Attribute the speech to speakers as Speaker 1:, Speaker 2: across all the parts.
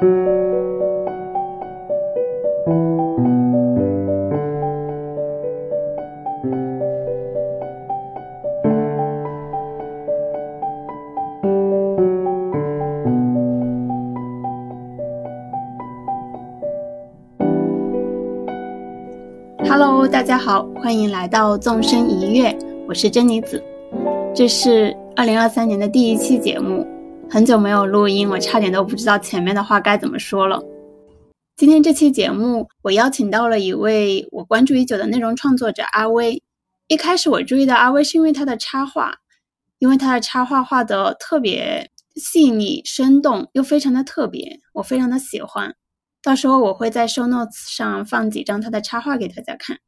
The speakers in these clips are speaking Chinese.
Speaker 1: Hello，大家好，欢迎来到纵身一跃，我是珍妮子。这是二零二三年的第一期节目，很久没有录音，我差点都不知道前面的话该怎么说了。今天这期节目，我邀请到了一位我关注已久的内容创作者阿威。一开始我注意到阿威是因为他的插画，因为他的插画画的特别细腻、生动，又非常的特别，我非常的喜欢。到时候我会在 show notes 上放几张他的插画给大家看。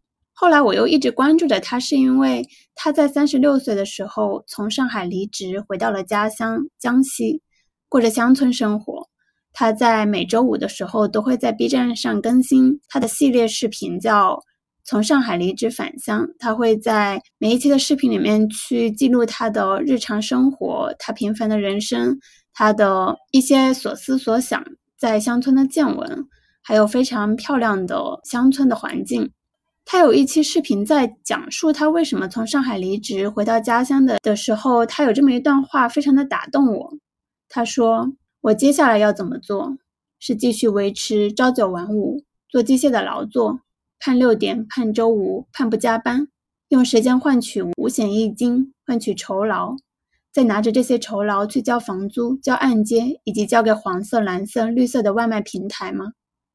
Speaker 1: 后来我又一直关注着他，是因为他在三十六岁的时候从上海离职，回到了家乡江西，过着乡村生活。他在每周五的时候都会在 B 站上更新他的系列视频，叫《从上海离职返乡》。他会在每一期的视频里面去记录他的日常生活，他平凡的人生，他的一些所思所想。在乡村的见闻，还有非常漂亮的乡村的环境。他有一期视频在讲述他为什么从上海离职回到家乡的的时候，他有这么一段话，非常的打动我。他说：“我接下来要怎么做？是继续维持朝九晚五，做机械的劳作，判六点，判周五，判不加班，用时间换取五险一金，换取酬劳。”再拿着这些酬劳去交房租、交按揭，以及交给黄色、蓝色、绿色的外卖平台吗？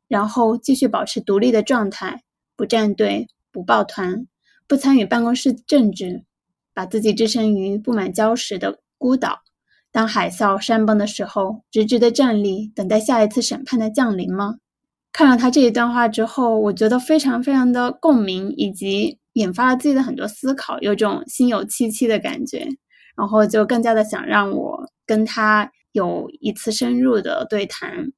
Speaker 1: 然后继续保持独立的状态，不站队、不抱团、不参与办公室政治，把自己置身于布满礁石的孤岛，当海啸山崩的时候，直直的站立，等待下一次审判的降临吗？看了他这一段话之后，我觉得非常非常的共鸣，以及引发了自己的很多思考，有种心有戚戚的感觉。然后就更加的想让我跟他有一次深入的对谈，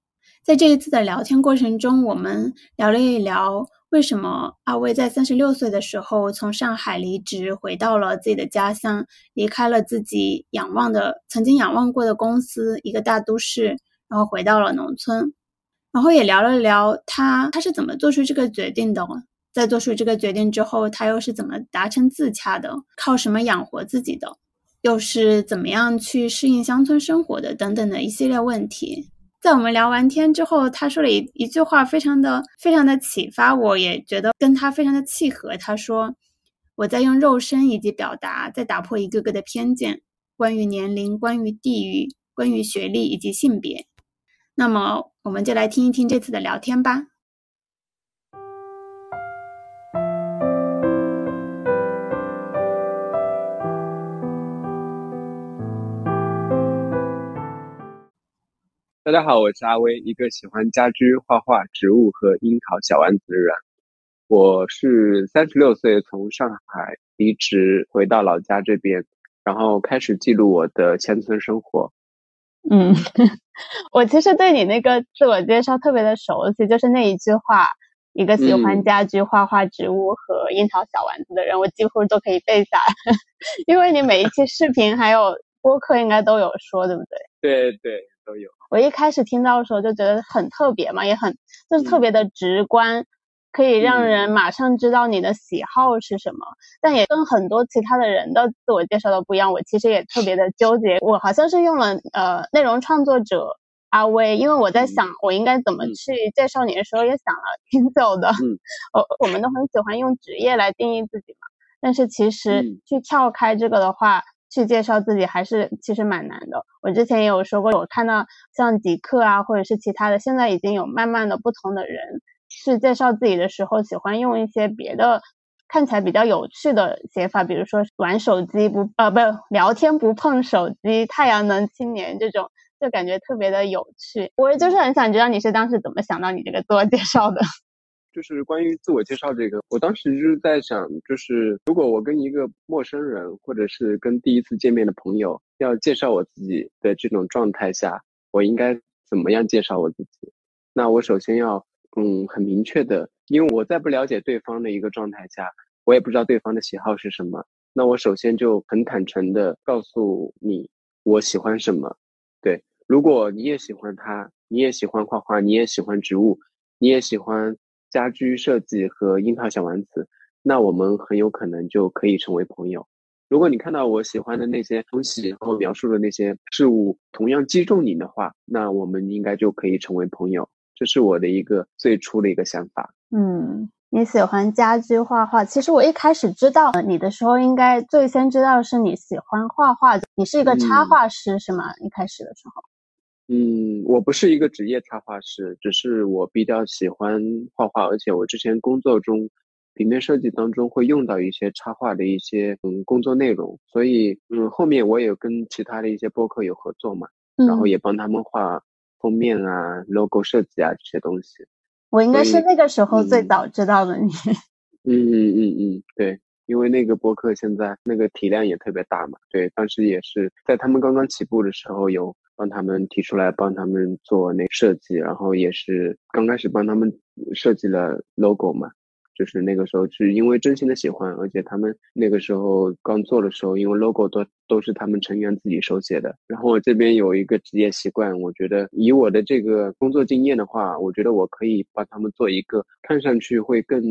Speaker 1: 在这一次的聊天过程中，我们聊了一聊为什么阿威在三十六岁的时候从上海离职，回到了自己的家乡，离开了自己仰望的曾经仰望过的公司，一个大都市，然后回到了农村，然后也聊了聊他他是怎么做出这个决定的，在做出这个决定之后，他又是怎么达成自洽的，靠什么养活自己的。又是怎么样去适应乡村生活的？等等的一系列问题，在我们聊完天之后，他说了一一句话，非常的非常的启发，我也觉得跟他非常的契合。他说：“我在用肉身以及表达，在打破一个个的偏见，关于年龄，关于地域，关于学历以及性别。”那么，我们就来听一听这次的聊天吧。
Speaker 2: 大家好，我是阿威，一个喜欢家居、画画、植物和樱桃小丸子的人。我是三十六岁从上海离职回到老家这边，然后开始记录我的乡村生活。
Speaker 3: 嗯，我其实对你那个自我介绍特别的熟悉，就是那一句话：一个喜欢家居、画画、植物和樱桃小丸子的人，我几乎都可以背下来，因为你每一期视频还有播客应该都有说，对不对？
Speaker 2: 对对。都有。
Speaker 3: 我一开始听到的时候就觉得很特别嘛，也很就是特别的直观，可以让人马上知道你的喜好是什么。但也跟很多其他的人的自我介绍都不一样。我其实也特别的纠结，我好像是用了呃内容创作者阿威，因为我在想我应该怎么去介绍你的时候也想了挺久的。我我们都很喜欢用职业来定义自己嘛，但是其实去撬开这个的话。去介绍自己还是其实蛮难的。我之前也有说过，我看到像迪克啊，或者是其他的，现在已经有慢慢的不同的人去介绍自己的时候，喜欢用一些别的看起来比较有趣的写法，比如说玩手机不呃不聊天不碰手机，太阳能青年这种，就感觉特别的有趣。我就是很想知道你是当时怎么想到你这个自我介绍的。
Speaker 2: 就是关于自我介绍这个，我当时就是在想，就是如果我跟一个陌生人，或者是跟第一次见面的朋友要介绍我自己的这种状态下，我应该怎么样介绍我自己？那我首先要，嗯，很明确的，因为我在不了解对方的一个状态下，我也不知道对方的喜好是什么，那我首先就很坦诚的告诉你我喜欢什么，对，如果你也喜欢他，你也喜欢画画，你也喜欢植物，你也喜欢家居设计和樱桃小丸子，那我们很有可能就可以成为朋友。如果你看到我喜欢的那些东西，然后描述的那些事物同样击中你的话，那我们应该就可以成为朋友。这是我的一个最初的一个想法。
Speaker 1: 嗯。你喜欢家居画画，其实我一开始知道你的时候，应该最先知道是你喜欢画画，你是一个插画师是吗？一开始的时候，
Speaker 2: 嗯，我不是一个职业插画师，只是我比较喜欢画画，而且我之前工作中，平面设计当中会用到一些插画的一些嗯工作内容，所以嗯后面我也跟其他的一些播客有合作嘛，然后也帮他们画封面啊、logo 设计啊这些东西。
Speaker 1: 我应该是那个时候最早知道的你。
Speaker 2: 嗯嗯嗯嗯，对，因为那个播客现在那个体量也特别大嘛。对，当时也是在他们刚刚起步的时候，有帮他们提出来帮他们做那设计，然后也是刚开始帮他们设计了 logo 嘛。就是那个时候是因为真心的喜欢，而且他们那个时候刚做的时候，因为 logo 都都是他们成员自己手写的。然后我这边有一个职业习惯，我觉得以我的这个工作经验的话，我觉得我可以帮他们做一个看上去会更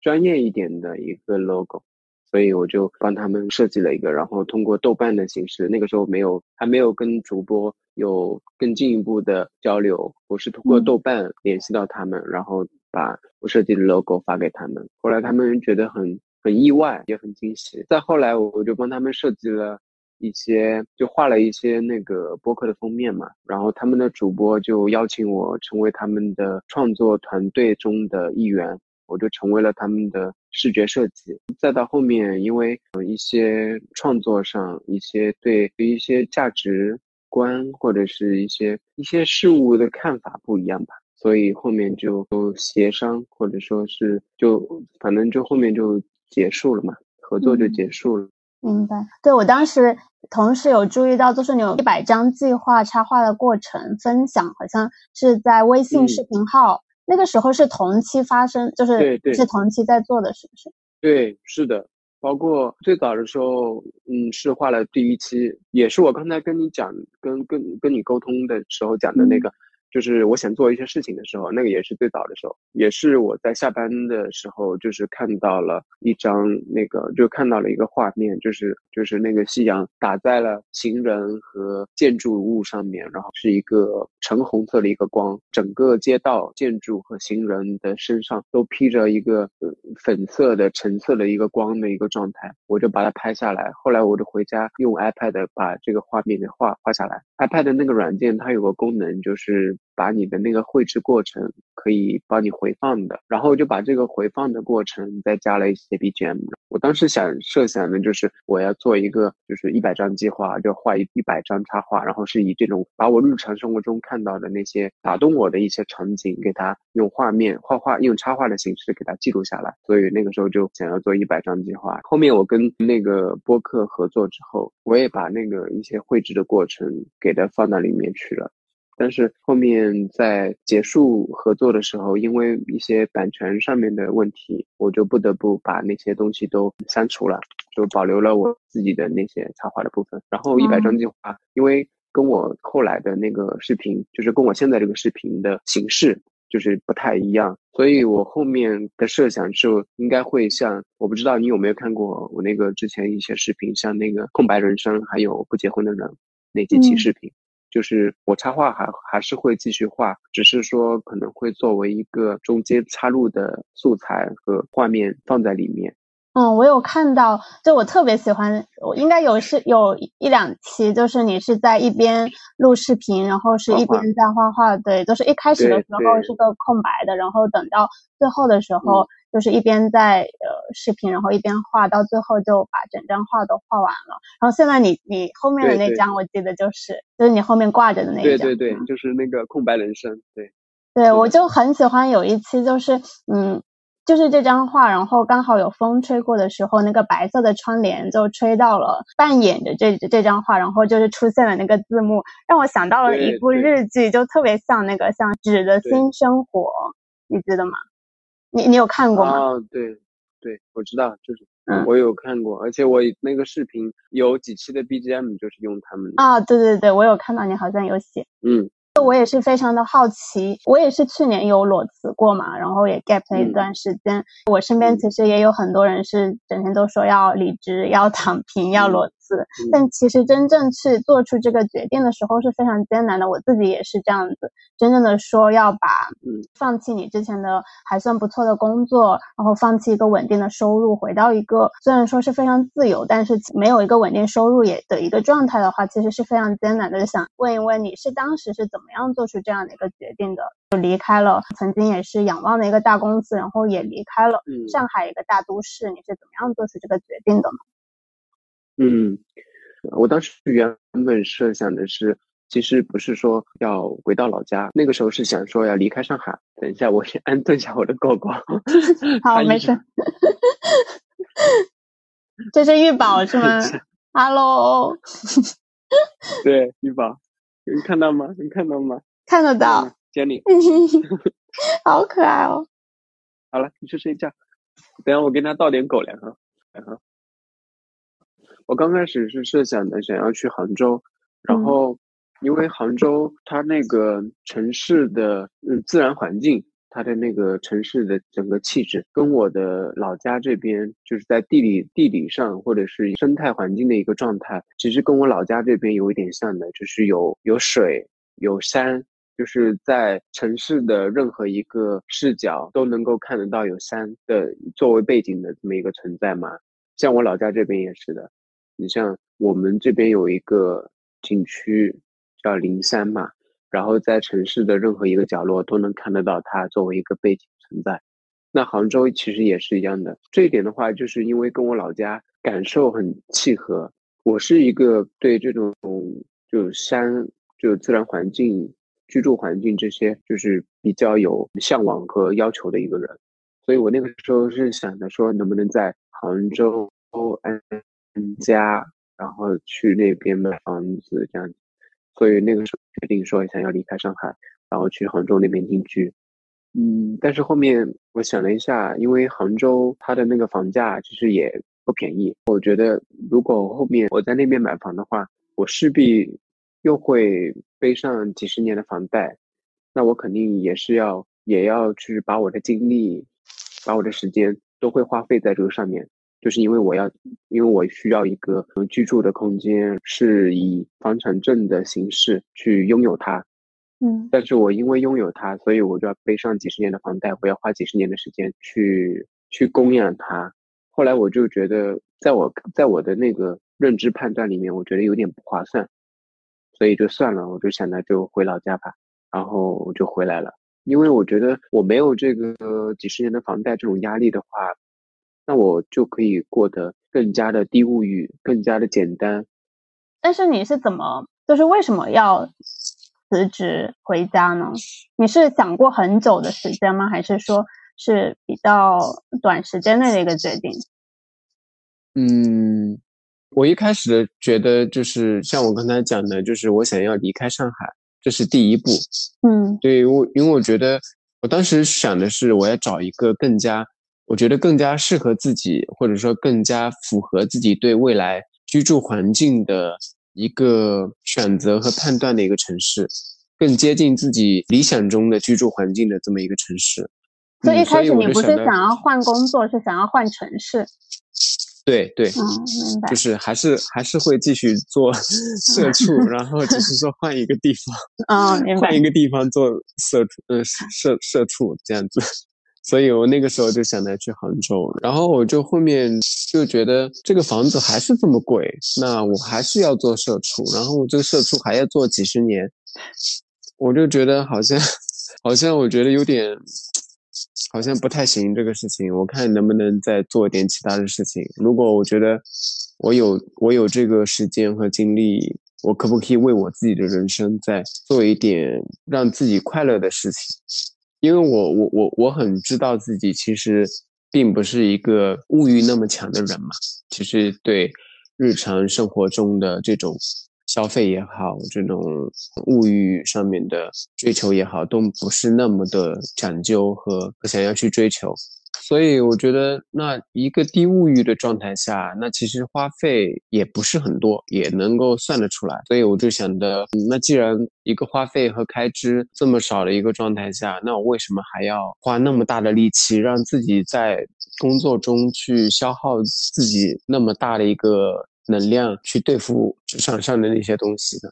Speaker 2: 专业一点的一个 logo，所以我就帮他们设计了一个，然后通过豆瓣的形式，那个时候没有还没有跟主播有更进一步的交流，我是通过豆瓣联系到他们，然后。把我设计的 logo 发给他们，后来他们觉得很很意外，也很惊喜。再后来，我就帮他们设计了一些，就画了一些那个播客的封面嘛。然后他们的主播就邀请我成为他们的创作团队中的一员，我就成为了他们的视觉设计。再到后面，因为一些创作上一些对一些价值观或者是一些一些事物的看法不一样吧。所以后面就协商，或者说是就反正就后面就结束了嘛，合作就结束了。
Speaker 1: 明白。对我当时同时有注意到，就是你有一百张计划插画的过程分享，好像是在微信视频号。那个时候是同期发生，就是是同期在做的，是不是？
Speaker 2: 对，是的。包括最早的时候，嗯，是画了第一期，也是我刚才跟你讲、跟跟跟你沟通的时候讲的那个。就是我想做一些事情的时候，那个也是最早的时候，也是我在下班的时候，就是看到了一张那个，就看到了一个画面，就是就是那个夕阳打在了行人和建筑物上面，然后是一个橙红色的一个光，整个街道、建筑和行人的身上都披着一个粉色的、橙色的一个光的一个状态，我就把它拍下来。后来我就回家用 iPad 把这个画面给画画下来。iPad 那个软件它有个功能就是。把你的那个绘制过程可以帮你回放的，然后就把这个回放的过程再加了一些 BGM。我当时想设想的就是我要做一个就是一百张计划，就画一一百张插画，然后是以这种把我日常生活中看到的那些打动我的一些场景，给它用画面画画用插画的形式给它记录下来。所以那个时候就想要做一百张计划。后面我跟那个播客合作之后，我也把那个一些绘制的过程给它放到里面去了。但是后面在结束合作的时候，因为一些版权上面的问题，我就不得不把那些东西都删除了，就保留了我自己的那些插画的部分。然后一百张计划，因为跟我后来的那个视频，就是跟我现在这个视频的形式就是不太一样，所以我后面的设想是应该会像，我不知道你有没有看过我那个之前一些视频，像那个空白人生，还有不结婚的人那几期视频。就是我插画还还是会继续画，只是说可能会作为一个中间插入的素材和画面放在里面。
Speaker 1: 嗯，我有看到，就我特别喜欢，我应该有是有一两期，就是你是在一边录视频，然后是一边在画画。对，就是一开始的时候是个空白的，然后等到最后的时候。就是一边在呃视频，然后一边画，到最后就把整张画都画完了。然后现在你你后面的那张，我记得就是就是你后面挂着的那
Speaker 2: 一张，对对对，就是那个空白人生，对。
Speaker 1: 对，我就很喜欢有一期，就是嗯，就是这张画，然后刚好有风吹过的时候，那个白色的窗帘就吹到了扮演着这这张画，然后就是出现了那个字幕，让我想到了一部日剧，就特别像那个像《纸的新生活》，你记得吗？你你有看过吗？
Speaker 2: 啊，对，对，我知道，就是
Speaker 1: 嗯，
Speaker 2: 我有看过，而且我那个视频有几期的 BGM 就是用他们的。
Speaker 1: 啊，对对对，我有看到你好像有写。
Speaker 2: 嗯，
Speaker 1: 我也是非常的好奇，我也是去年有裸辞过嘛，然后也 gap 了一段时间。我身边其实也有很多人是整天都说要离职、要躺平、要裸辞，但其实真正去做出这个决定的时候是非常艰难的。我自己也是这样子，真正的说要把放弃你之前的还算不错的工作，然后放弃一个稳定的收入，回到一个虽然说是非常自由，但是没有一个稳定收入也的一个状态的话，其实是非常艰难的。就想问一问，你是当时是怎么？怎么样做出这样的一个决定的？就离开了曾经也是仰望的一个大公司，然后也离开了上海一个大都市。你是怎么样做出这个决定的呢？
Speaker 2: 嗯，我当时原本设想的是，其实不是说要回到老家，那个时候是想说要离开上海。等一下，我先安顿一下我的狗狗。
Speaker 1: 好，没事。这是玉宝 是吗？Hello。
Speaker 2: 对，玉宝。能看到吗？能看到吗？
Speaker 1: 看得到，
Speaker 2: 接你，
Speaker 1: 好可爱哦。
Speaker 2: 好了，你去睡觉。等下我给他倒点狗粮哈。哈。我刚开始是设想的，想要去杭州，然后因为杭州它那个城市的嗯自然环境，它的那个城市的整个气质，跟我的老家这边就是在地理地理上或者是生态环境的一个状态，其实跟我老家这边有一点像的，就是有有水有山，就是在城市的任何一个视角都能够看得到有山的作为背景的这么一个存在嘛。像我老家这边也是的。你像我们这边有一个景区叫灵山嘛，然后在城市的任何一个角落都能看得到它作为一个背景存在。那杭州其实也是一样的，这一点的话，就是因为跟我老家感受很契合。我是一个对这种就山就自然环境、居住环境这些就是比较有向往和要求的一个人，所以我那个时候是想着说，能不能在杭州安。搬家，然后去那边买房子这样子，所以那个时候决定说想要离开上海，然后去杭州那边定居。嗯，但是后面我想了一下，因为杭州它的那个房价其实也不便宜，我觉得如果后面我在那边买房的话，我势必又会背上几十年的房贷，那我肯定也是要也要去把我的精力，把我的时间都会花费在这个上面。就是因为我要，因为我需要一个居住的空间，是以房产证的形式去拥有它。
Speaker 1: 嗯，
Speaker 2: 但是我因为拥有它，所以我就要背上几十年的房贷，我要花几十年的时间去去供养它。后来我就觉得，在我在我的那个认知判断里面，我觉得有点不划算，所以就算了，我就想着就回老家吧，然后我就回来了。因为我觉得我没有这个几十年的房贷这种压力的话。那我就可以过得更加的低物欲，更加的简单。
Speaker 1: 但是你是怎么，就是为什么要辞职回家呢？你是想过很久的时间吗？还是说是比较短时间内的一个决定？
Speaker 2: 嗯，我一开始觉得就是像我刚才讲的，就是我想要离开上海，这是第一步。
Speaker 1: 嗯，
Speaker 2: 对我，因为我觉得我当时想的是，我要找一个更加。我觉得更加适合自己，或者说更加符合自己对未来居住环境的一个选择和判断的一个城市，更接近自己理想中的居住环境的这么一个城市。
Speaker 1: 所以一开始你不是想要换工作，是想要换城市？
Speaker 2: 对对，
Speaker 1: 嗯，明白。
Speaker 2: 就是还是还是会继续做 社畜，然后只是说换一个地方，
Speaker 1: 啊，明白。
Speaker 2: 换一个地方做社畜，嗯，社社畜这样子。所以我那个时候就想着去杭州，然后我就后面就觉得这个房子还是这么贵，那我还是要做社畜，然后我这个社畜还要做几十年，我就觉得好像，好像我觉得有点，好像不太行这个事情，我看能不能再做点其他的事情。如果我觉得我有我有这个时间和精力，我可不可以为我自己的人生再做一点让自己快乐的事情？因为我我我我很知道自己其实并不是一个物欲那么强的人嘛，其实对日常生活中的这种消费也好，这种物欲上面的追求也好，都不是那么的讲究和想要去追求，所以我觉得，那一个低物欲的状态下，那其实花费也不是很多，也能够算得出来。所以我就想的，那既然一个花费和开支这么少的一个状态下，那我为什么还要花那么大的力气，让自己在工作中去消耗自己那么大的一个能量，去对付职场上的那些东西呢？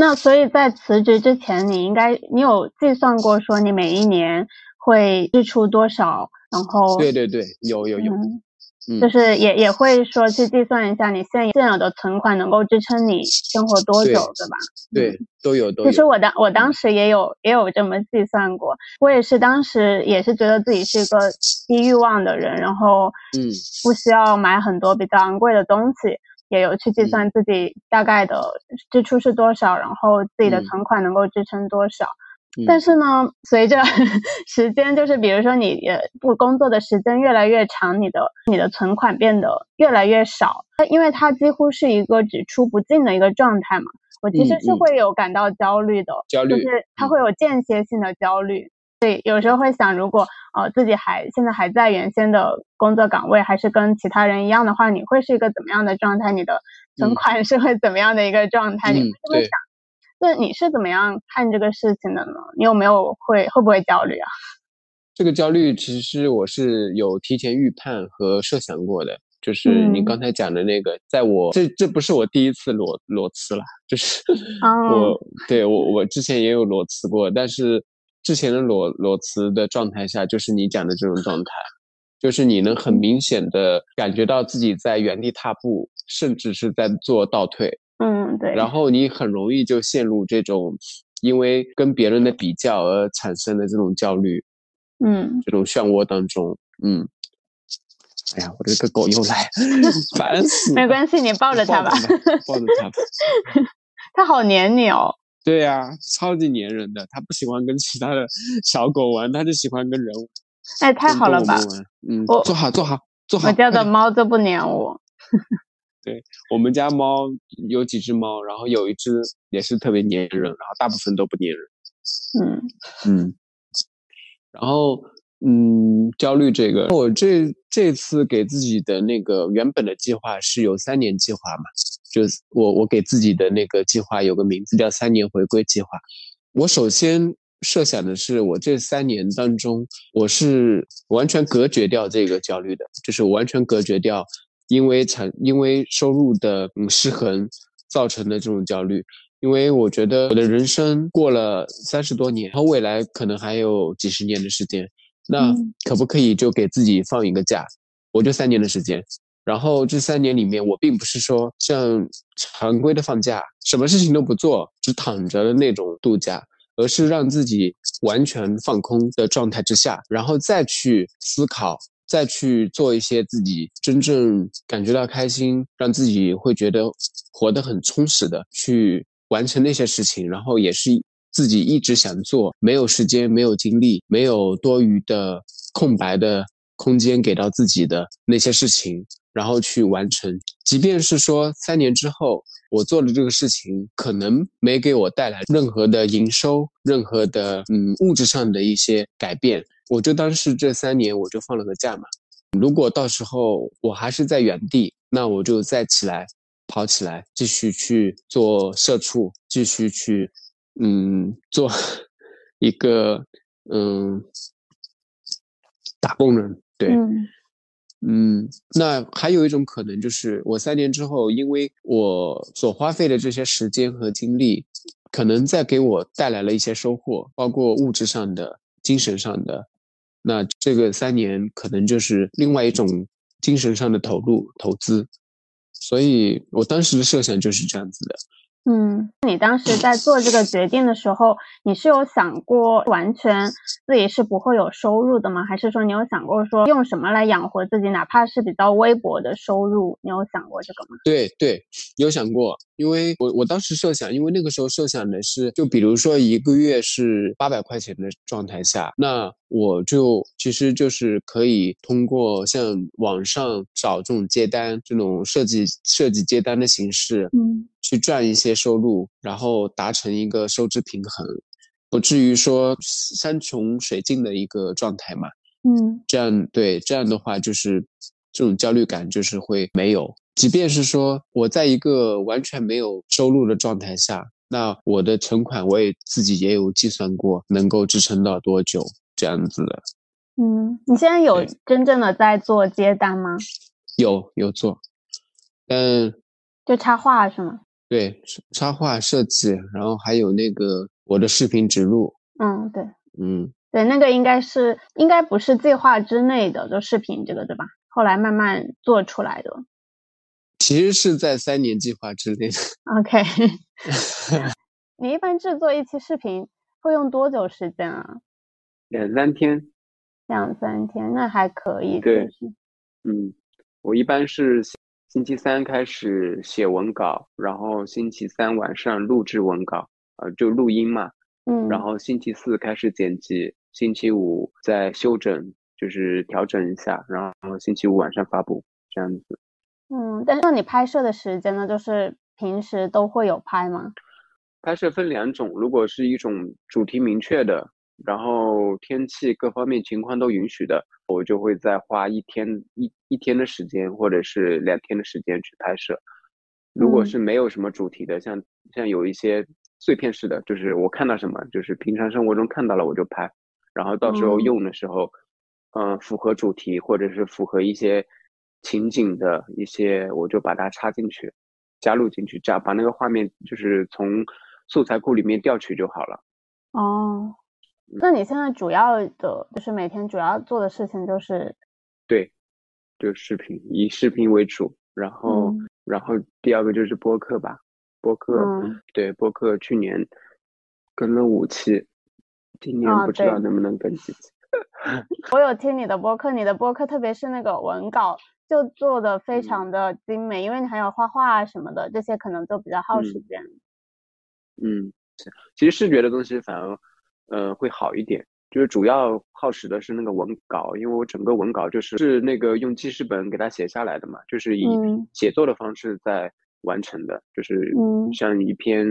Speaker 1: 那所以在辞职之前，你应该你有计算过说你每一年会支出多少？然后
Speaker 2: 对对对，有有有，
Speaker 1: 嗯，就是也也会说去计算一下你现现有的存款能够支撑你生活多久，对吧？
Speaker 2: 对，都有都
Speaker 1: 有。其实我当我当时也有也有这么计算过，我也是当时也是觉得自己是一个低欲望的人，然后
Speaker 2: 嗯，
Speaker 1: 不需要买很多比较昂贵的东西，也有去计算自己大概的支出是多少，然后自己的存款能够支撑多少。但是呢，随着 时间，就是比如说你不工作的时间越来越长，你的你的存款变得越来越少，因为它几乎是一个只出不进的一个状态嘛。我其实是会有感到焦虑的，
Speaker 2: 焦虑，
Speaker 1: 就是它会有间歇性的焦虑。对，有时候会想，如果呃自己还现在还在原先的工作岗位，还是跟其他人一样的话，你会是一个怎么样的状态？你的存款是会怎么样的一个状态？你会这么想？那你是怎么样看这个事情的呢？你有没有会会不会焦虑啊？
Speaker 2: 这个焦虑其实我是有提前预判和设想过的，就是你刚才讲的那个，在我这这不是我第一次裸裸辞了，就是 我对我我之前也有裸辞过，但是之前的裸裸辞的状态下，就是你讲的这种状态，就是你能很明显的感觉到自己在原地踏步，甚至是在做倒退。
Speaker 1: 嗯，对。
Speaker 2: 然后你很容易就陷入这种因为跟别人的比较而产生的这种焦虑，
Speaker 1: 嗯，
Speaker 2: 这种漩涡当中，嗯。哎呀，我这个狗又来，烦死！
Speaker 1: 没关系，你抱着它吧，
Speaker 2: 抱着它吧。
Speaker 1: 它好黏你哦。
Speaker 2: 对呀，超级粘人的。它不喜欢跟其他的小狗玩，它就喜欢跟人玩。
Speaker 1: 哎，太好了吧？
Speaker 2: 嗯，坐好，坐好，坐好。
Speaker 1: 我家的猫都不粘我。
Speaker 2: 对我们家猫有几只猫，然后有一只也是特别粘人，然后大部分都不粘人。
Speaker 1: 嗯
Speaker 2: 嗯，然后嗯，焦虑这个，我这这次给自己的那个原本的计划是有三年计划嘛，就是我我给自己的那个计划有个名字叫三年回归计划。我首先设想的是，我这三年当中，我是完全隔绝掉这个焦虑的，就是完全隔绝掉。因为产因为收入的嗯失衡造成的这种焦虑，因为我觉得我的人生过了三十多年，然后未来可能还有几十年的时间，那可不可以就给自己放一个假？我就三年的时间，然后这三年里面，我并不是说像常规的放假，什么事情都不做，只躺着的那种度假，而是让自己完全放空的状态之下，然后再去思考。再去做一些自己真正感觉到开心，让自己会觉得活得很充实的，去完成那些事情，然后也是自己一直想做，没有时间、没有精力、没有多余的空白的空间给到自己的那些事情，然后去完成。即便是说三年之后，我做的这个事情可能没给我带来任何的营收、任何的嗯物质上的一些改变。我就当是这三年我就放了个假嘛，如果到时候我还是在原地，那我就再起来跑起来，继续去做社畜，继续去嗯做 一个嗯打工人。对，嗯，那还有一种可能就是我三年之后，因为我所花费的这些时间和精力，可能在给我带来了一些收获，包括物质上的、精神上的。那这个三年可能就是另外一种精神上的投入投资，所以我当时的设想就是这样子的。
Speaker 1: 嗯，你当时在做这个决定的时候，你是有想过完全自己是不会有收入的吗？还是说你有想过说用什么来养活自己，哪怕是比较微薄的收入？你有想过这个吗？
Speaker 2: 对对，有想过，因为我我当时设想，因为那个时候设想的是，就比如说一个月是八百块钱的状态下，那我就其实就是可以通过像网上找这种接单，这种设计设计接单的形式，
Speaker 1: 嗯。
Speaker 2: 去赚一些收入，然后达成一个收支平衡，不至于说山穷水尽的一个状态嘛。
Speaker 1: 嗯
Speaker 2: 这样对这样的话就是这种焦虑感就是会没有。即便是说我在一个完全没有收入的状态下，那我的存款我也自己也有计算过，能够支撑到多久这样子的。
Speaker 1: 嗯，你现在有真正的在做接单吗？
Speaker 2: 有有做，嗯
Speaker 1: 就插画是吗？
Speaker 2: 对插画设计，然后还有那个我的视频植入，
Speaker 1: 嗯，对
Speaker 2: 嗯，
Speaker 1: 对，那个应该是应该不是计划之内的，就视频这个对吧？后来慢慢做出来的。
Speaker 2: 其实是在三年计划之内的。
Speaker 1: OK，你一般制作一期视频会用多久时间啊？
Speaker 2: 两三天，
Speaker 1: 两三天，那还可以。
Speaker 2: 对嗯，我一般是星星期三开始写文稿，然后星期三晚上录制文稿，呃，就录音嘛，
Speaker 1: 嗯，
Speaker 2: 然后星期四开始剪辑，星期五再修整，就是调整一下，然后星期五晚上发布，这样子。
Speaker 1: 嗯，但是那你拍摄的时间呢？就是平时都会有拍吗？
Speaker 2: 拍摄分两种，如果是一种主题明确的，然后天气各方面情况都允许的，我就会再花一天一一天的时间，或者是两天的时间去拍摄。如果
Speaker 1: 嗯
Speaker 2: 是没有什么主题的，像像有一些碎片式的，就是我看到什么，就是平常生活中看到了我就拍，然后到时候
Speaker 1: 嗯
Speaker 2: 用的时候，嗯、符合主题或者是符合一些情景的一些，我就把它插进去，加入进去，这样把那个画面就是从素材库里面调取就好了。
Speaker 1: 哦，
Speaker 2: 嗯
Speaker 1: 那你现在主要的就是每天主要做的事情就是，
Speaker 2: 对，就视频，以视频为主，然后、
Speaker 1: 嗯。
Speaker 2: 然后第二个就是播客吧，播客，
Speaker 1: 嗯。
Speaker 2: 对，播客去年跟了五期，今年
Speaker 1: 啊
Speaker 2: 不知道能不能跟几期。
Speaker 1: 我有听你的播客，你的播客特别是那个文稿就做的非
Speaker 2: 嗯。
Speaker 1: 常的精美，因为你还有画画啊什么的，这些可能都比较耗时
Speaker 2: 嗯。
Speaker 1: 间。
Speaker 2: 嗯，是其实视觉的东西反而，呃，会好一点。就是主要耗时的是那个文稿，因为我整个文稿就是是那个用记事本给它写下来的嘛，就是以
Speaker 1: 嗯
Speaker 2: 写作的方式在完成的，就是
Speaker 1: 嗯
Speaker 2: 像一篇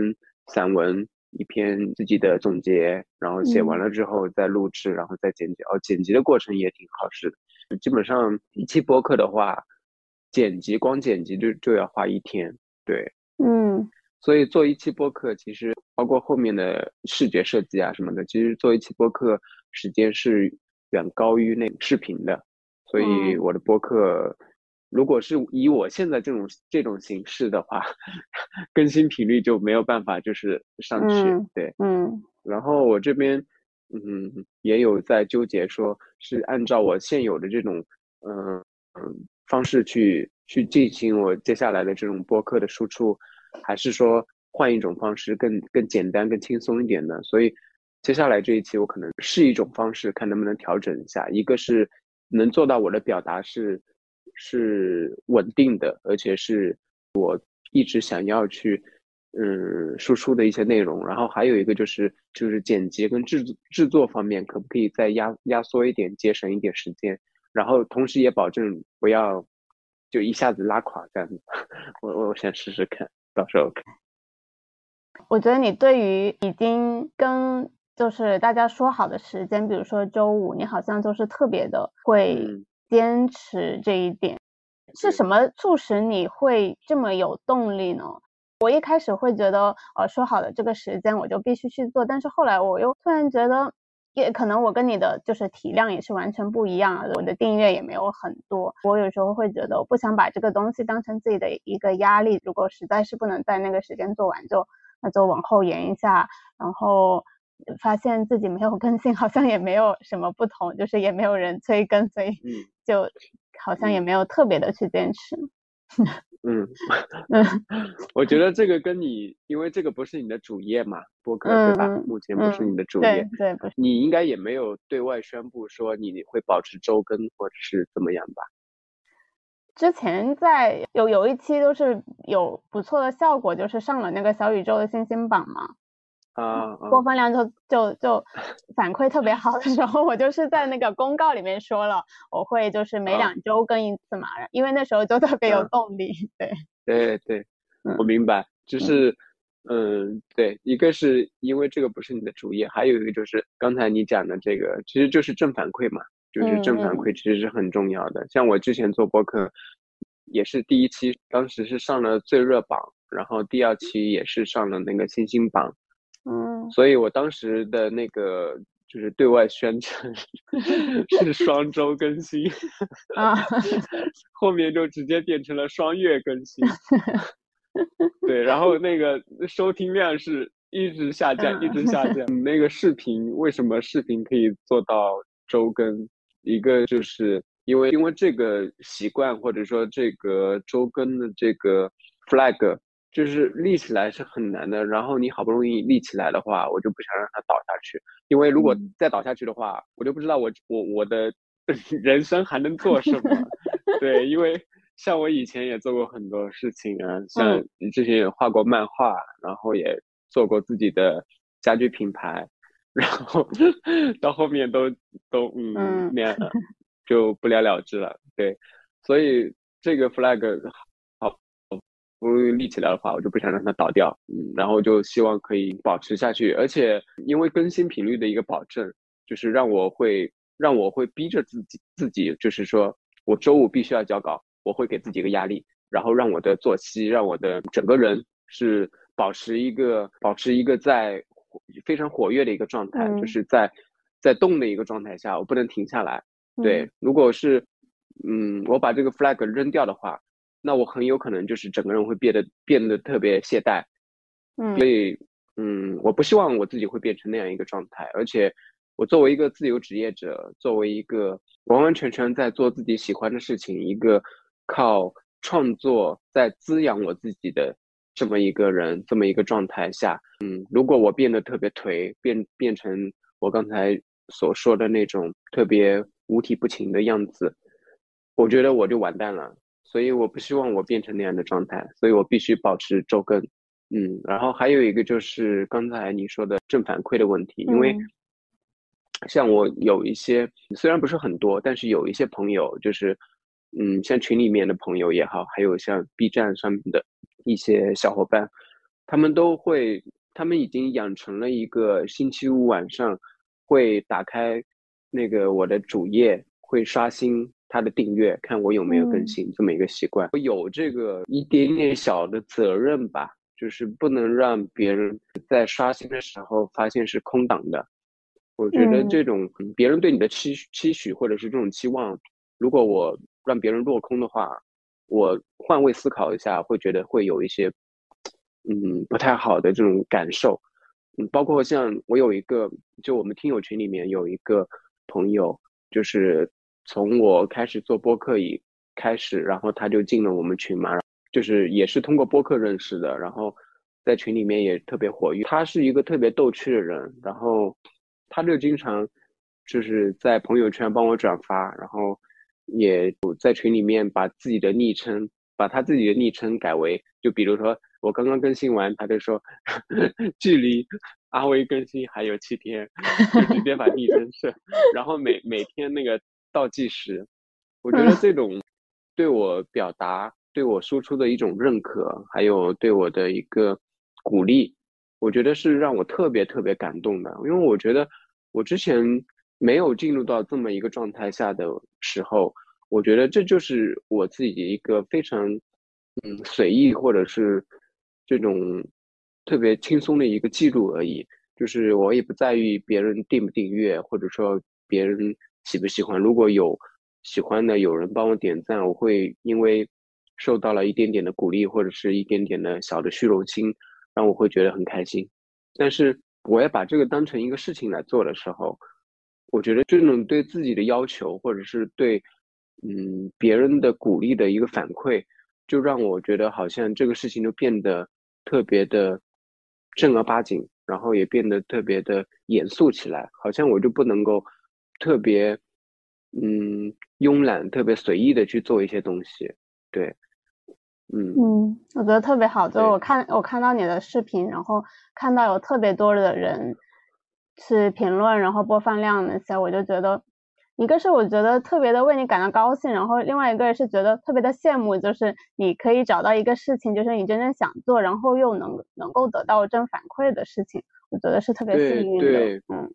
Speaker 2: 散文，一篇自己的总结，然后写完
Speaker 1: 嗯
Speaker 2: 了之后再录制，然后再剪辑。哦，剪辑的过程也挺耗时的，基本上一期播客的话，剪辑光剪辑就就要花一天，对。
Speaker 1: 嗯
Speaker 2: 所以做一期播客，其实包括后面的视觉设计啊什么的，其实做一期播客时间是远高于那个视频的。所以
Speaker 1: 嗯
Speaker 2: 我的播客，如果是以我现在这种这种形式的话，更新频率就没有办法就是上去。
Speaker 1: 嗯
Speaker 2: 对，
Speaker 1: 嗯
Speaker 2: 然后我这边，嗯，也有在纠结，说是按照我现有的这种，嗯嗯方式去去进行我接下来的这种播客的输出，还是说换一种方式更更简单、更轻松一点呢。所以接下来这一期我可能试一种方式，看能不能调整一下。一个是能做到我的表达是是稳定的，而且是我一直想要去嗯输出的一些内容。然后还有一个就是就是剪辑跟制作制作方面，可不可以再压压缩一点，节省一点时间？然后同时也保证不要就一下子拉垮这样子。我我想试试看，到时候看。
Speaker 1: 我觉得你对于已经跟就是大家说好的时间，比如说周五，你好像就是特别的会
Speaker 2: 嗯
Speaker 1: 坚持这一点。是什么促使你会这么有动力呢？我一开始会觉得，呃，说好的这个时间我就必须去做，但是后来我又突然觉得，也可能我跟你的就是体量也是完全不一样的，我的订阅也没有很多，我有时候会觉得我不想把这个东西当成自己的一个压力，如果实在是不能在那个时间做完就，那就往后延一下，然后发现自己没有更新，好像也没有什么不同，就是也没有人催更，所以
Speaker 2: 嗯
Speaker 1: 就好像也
Speaker 2: 嗯
Speaker 1: 没有特别的去坚持。
Speaker 2: 嗯，
Speaker 1: 嗯
Speaker 2: 我觉得这个跟你，因为这个不是你的主业嘛，播客对吧？
Speaker 1: 嗯
Speaker 2: 目前不是
Speaker 1: 嗯
Speaker 2: 你的主
Speaker 1: 对
Speaker 2: 业，
Speaker 1: 对，不是。
Speaker 2: 你应该也没有对外宣布说你会保持周更或者是怎么样吧？
Speaker 1: 之前在有有一期都是有不错的效果，就是上了那个小宇宙的星星榜嘛，
Speaker 2: 啊啊
Speaker 1: 播放量就就就 反馈特别好的时候，我就是在那个公告里面说了，我会就是每
Speaker 2: 啊。
Speaker 1: 两周更一次嘛，因为那时候就特别有
Speaker 2: 嗯。
Speaker 1: 动力。对，
Speaker 2: 对对，我
Speaker 1: 嗯。
Speaker 2: 明白，就是，嗯，对，一个是因为这个不是你的主业，还有一个就是刚才你讲的这个，其实就是正反馈嘛，就是正反馈其实是很重要的。像我之前做播客，也是第一期当时是上了最热榜，然后第二期也是上了那个新星榜，
Speaker 1: 嗯，
Speaker 2: 所以我当时的那个就是对外宣称 是双周更新，
Speaker 1: 啊，
Speaker 2: 后面就直接变成了双月更新，对，然后那个收听量是一直下降，一直下降。那个视频为什么视频可以做到周更？一个就是因为因为这个习惯或者说这个周更的这个 flag，就是立起来是很难的。然后你好不容易立起来的话，我就不想让它倒下去，因为如果再倒下去的话，我就不知道我我我的 人生还能做什么。对，因为像我以前也做过很多事情啊，像之前也画过漫画，然后也做过自己的家居品牌。然后 到后面都都嗯那样就不了了之了，对，所以这个 flag 立起来的话，我就不想让它倒掉，嗯，然后就希望可以保持下去，而且因为更新频率的一个保证，就是让我会让我会逼着自己自己，就是说我周五必须要交稿，我会给自己一个压力，然后让我的作息，让我的整个人是保持一个保持一个在。非常活跃的一个状态，就是在在动的一个状态下，我不能停下来。对，如果是嗯，我把这个 flag 扔掉的话，那我很有可能就是整个人会变得变得特别懈怠。
Speaker 1: 嗯，
Speaker 2: 所以嗯，我不希望我自己会变成那样一个状态。而且，我作为一个自由职业者，作为一个完完全全在做自己喜欢的事情，一个靠创作在滋养我自己的。这么一个人，这么一个状态下，嗯，如果我变得特别颓，变变成我刚才所说的那种特别五体不勤的样子，我觉得我就完蛋了。所以我不希望我变成那样的状态，所以我必须保持周更，嗯。然后还有一个就是刚才你说的正反馈的问题，因为像我有一些虽然不是很多，但是有一些朋友就是，嗯，像群里面的朋友也好，还有像 B 站上面的。一些小伙伴，他们都会，他们已经养成了一个星期五晚上会打开那个我的主页，会刷新他的订阅，看我有没有更新这么一个习惯。我有这个一点点小的责任吧，就是不能让别人在刷新的时候发现是空档的。我觉得这种别人对你的期期许或者是这种期望，如果我让别人落空的话。我换位思考一下，会觉得会有一些，嗯，不太好的这种感受，嗯，包括像我有一个，就我们听友群里面有一个朋友，就是从我开始做播客以开始，然后他就进了我们群嘛，就是也是通过播客认识的，然后在群里面也特别活跃。他是一个特别逗趣的人，然后他就经常就是在朋友圈帮我转发，然后。也在群里面把自己的昵称，把他自己的昵称改为，就比如说我刚刚更新完，他就说 距离阿威更新还有七天，就直接把昵称设，然后每每天那个倒计时，我觉得这种对我表达、对我输出的一种认可，还有对我的一个鼓励，我觉得是让我特别特别感动的，因为我觉得我之前。没有进入到这么一个状态下的时候，我觉得这就是我自己一个非常，嗯，随意或者是这种特别轻松的一个记录而已。就是我也不在意别人订不订阅，或者说别人喜不喜欢。如果有喜欢的，有人帮我点赞，我会因为受到了一点点的鼓励，或者是一点点的小的虚荣心，让我会觉得很开心。但是我要把这个当成一个事情来做的时候。我觉得这种对自己的要求，或者是对，嗯，别人的鼓励的一个反馈，就让我觉得好像这个事情就变得特别的正儿八经，然后也变得特别的严肃起来。好像我就不能够特别，嗯，慵懒、特别随意的去做一些东西。对，嗯
Speaker 1: 嗯，我觉得特别好。就是我看我看到你的视频，然后看到有特别多的人。去评论，然后播放量那些，我就觉得，一个是我觉得特别的为你感到高兴，然后另外一个是觉得特别的羡慕，就是你可以找到一个事情，就是你真正想做，然后又能能够得到正反馈的事情，我觉得是特别幸运的。
Speaker 2: 对，嗯，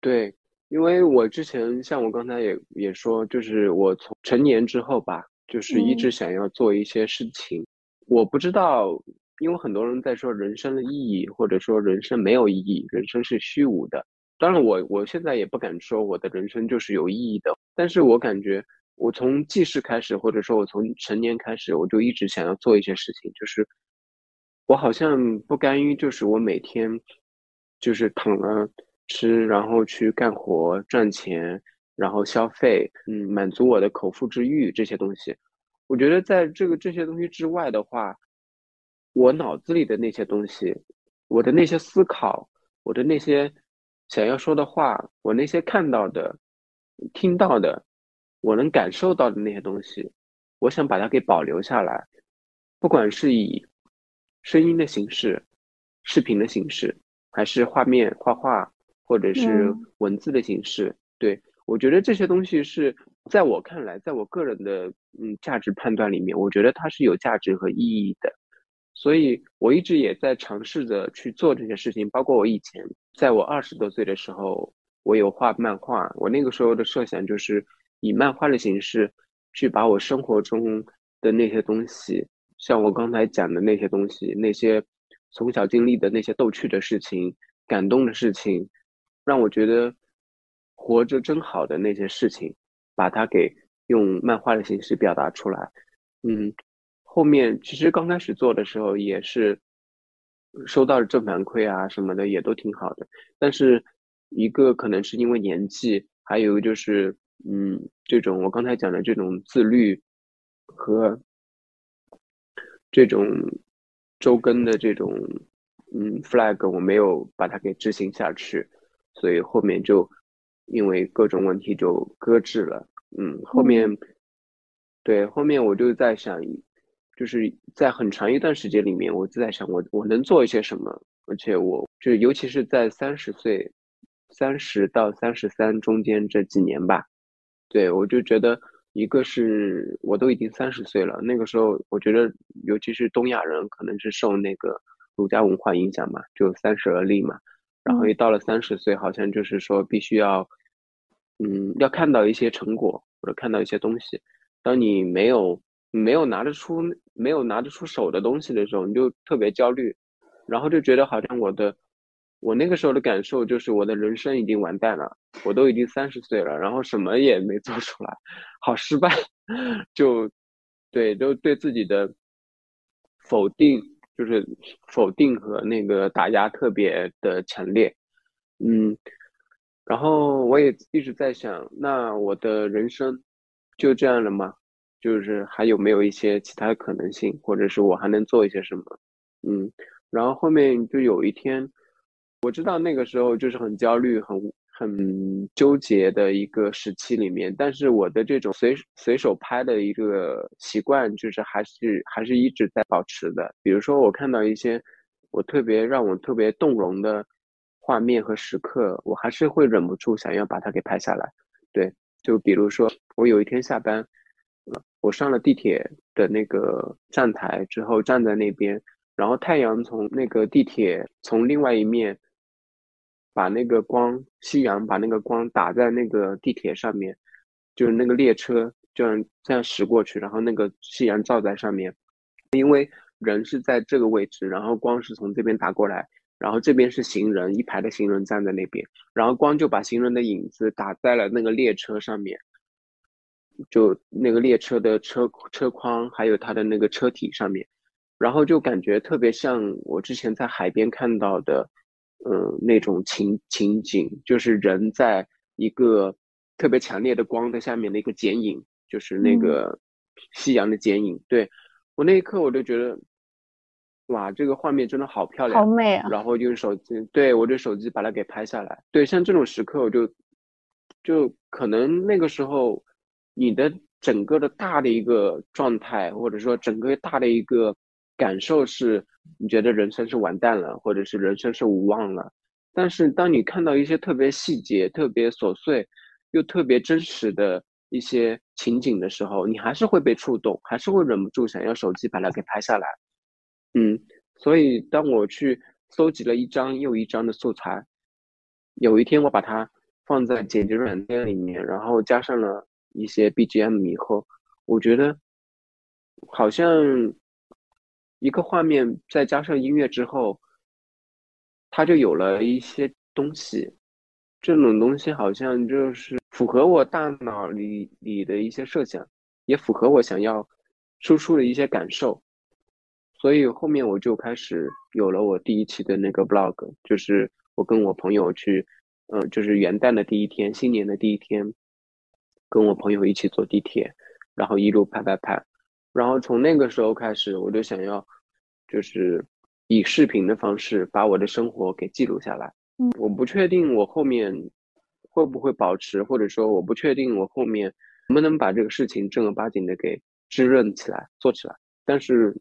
Speaker 2: 对，因为我之前像我刚才也也说，就是我从成年之后吧，就是一直想要做一些事情。我不知道，因为很多人在说人生的意义，或者说人生没有意义，人生是虚无的。当然，我我现在也不敢说我的人生就是有意义的，但是我感觉我从记事开始，或者说我从成年开始，我就一直想要做一些事情，就是我好像不甘于就是我每天就是躺了吃，然后去干活赚钱，然后消费，嗯，满足我的口腹之欲这些东西。我觉得在这个这些东西之外的话，我脑子里的那些东西，我的那些思考，我的那些。想要说的话，我那些看到的、听到的，我能感受到的那些东西，我想把它给保留下来，不管是以声音的形式、视频的形式，还是画面、画画，或者是文字的形式。对我觉得这些东西是在我看来，在我个人的嗯价值判断里面，我觉得它是有价值和意义的。所以，我一直也在尝试着去做这些事情。包括我以前，在我二十多岁的时候，我有画漫画。我那个时候的设想就是以漫画的形式，去把我生活中的那些东西，像我刚才讲的那些东西，那些从小经历的那些逗趣的事情、感动的事情，让我觉得活着真好的那些事情，把它给用漫画的形式表达出来。嗯。后面其实刚开始做的时候也是收到了正反馈啊什么的也都挺好的，但是一个可能是因为年纪，还有就是嗯这种我刚才讲的这种自律和这种周更的这种嗯 flag 我没有把它给执行下去，所以后面就因为各种问题就搁置了。嗯，后面对后面我就在想。就是在很长一段时间里面，我就在想，我我能做一些什么？而且我就尤其是在三十岁、三十到三十三中间这几年吧，对我就觉得，一个是我都已经三十岁了，那个时候我觉得，尤其是东亚人，可能是受那个儒家文化影响嘛，就三十而立嘛，然后一到了三十岁，好像就是说必须要，嗯，要看到一些成果或者看到一些东西，当你没有。没有拿得出、没有拿得出手的东西的时候，你就特别焦虑，然后就觉得好像我的，我那个时候的感受就是我的人生已经完蛋了，我都已经三十岁了，然后什么也没做出来，好失败，就，对，就对自己的否定，就是否定和那个打压特别的强烈，嗯，然后我也一直在想，那我的人生就这样了吗？就是还有没有一些其他可能性，或者是我还能做一些什么？嗯，然后后面就有一天，我知道那个时候就是很焦虑、很很纠结的一个时期里面，但是我的这种随随手拍的一个习惯，就是还是还是一直在保持的。比如说我看到一些我特别让我特别动容的画面和时刻，我还是会忍不住想要把它给拍下来。对，就比如说我有一天下班。我上了地铁的那个站台之后，站在那边，然后太阳从那个地铁从另外一面，把那个光，夕阳把那个光打在那个地铁上面，就是那个列车这样这样驶过去，然后那个夕阳照在上面，因为人是在这个位置，然后光是从这边打过来，然后这边是行人，一排的行人站在那边，然后光就把行人的影子打在了那个列车上面。就那个列车的车车筐，还有它的那个车体上面，然后就感觉特别像我之前在海边看到的，嗯，那种情情景，就是人在一个特别强烈的光的下面的一个剪影，就是那个夕阳的剪影。对我那一刻，我就觉得，哇，这个画面真的好漂亮，
Speaker 1: 好美啊！
Speaker 2: 然后用手机，对我的手机把它给拍下来。对，像这种时刻，我就就可能那个时候。你的整个的大的一个状态，或者说整个大的一个感受是，你觉得人生是完蛋了，或者是人生是无望了。但是当你看到一些特别细节、特别琐碎又特别真实的一些情景的时候，你还是会被触动，还是会忍不住想要手机把它给拍下来。嗯，所以当我去搜集了一张又一张的素材，有一天我把它放在剪辑软件里面，然后加上了一些 BGM 以后，我觉得好像一个画面再加上音乐之后，它就有了一些东西。这种东西好像就是符合我大脑里里的一些设想，也符合我想要输出的一些感受。所以后面我就开始有了我第一期的那个 blog，就是我跟我朋友去。嗯，就是元旦的第一天，新年的第一天，跟我朋友一起坐地铁，然后一路拍拍拍，然后从那个时候开始，我就想要，就是以视频的方式把我的生活给记录下来。
Speaker 1: 嗯，
Speaker 2: 我不确定我后面会不会保持，或者说我不确定我后面能不能把这个事情正儿八经的给滋润起来、做起来。但是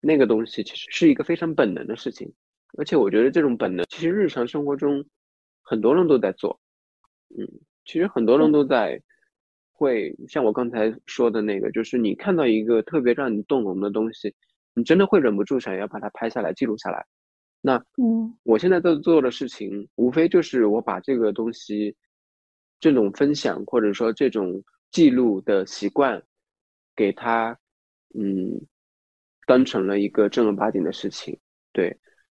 Speaker 2: 那个东西其实是一个非常本能的事情，而且我觉得这种本能其实日常生活中。很多人都在做，嗯，其实很多人都在，会像我刚才说的那个，就是你看到一个特别让你动容的东西，你真的会忍不住想要把它拍下来记录下来。那，
Speaker 1: 嗯，
Speaker 2: 我现在在做的事情，无非就是我把这个东西，这种分享或者说这种记录的习惯，给他，嗯，当成了一个正儿八经的事情。对，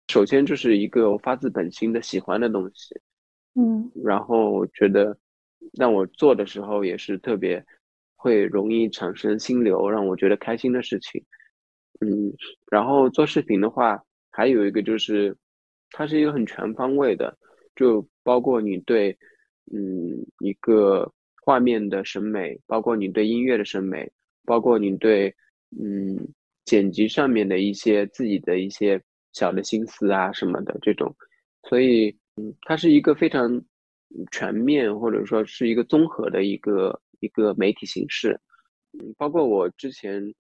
Speaker 2: 首先就是一个发自本心的喜欢的东西。
Speaker 1: 嗯，
Speaker 2: 然后觉得让我做的时候也是特别会容易产生心流，让我觉得开心的事情。嗯，然后做视频的话，还有一个就是，它是一个很全方位的，就包括你对嗯一个画面的审美，包括你对音乐的审美，包括你对嗯剪辑上面的一些自己的一些小的心思啊什么的这种，所以。嗯，它是一个非常全面，或者说是一个综合的一个一个媒体形式。嗯，包括我之前，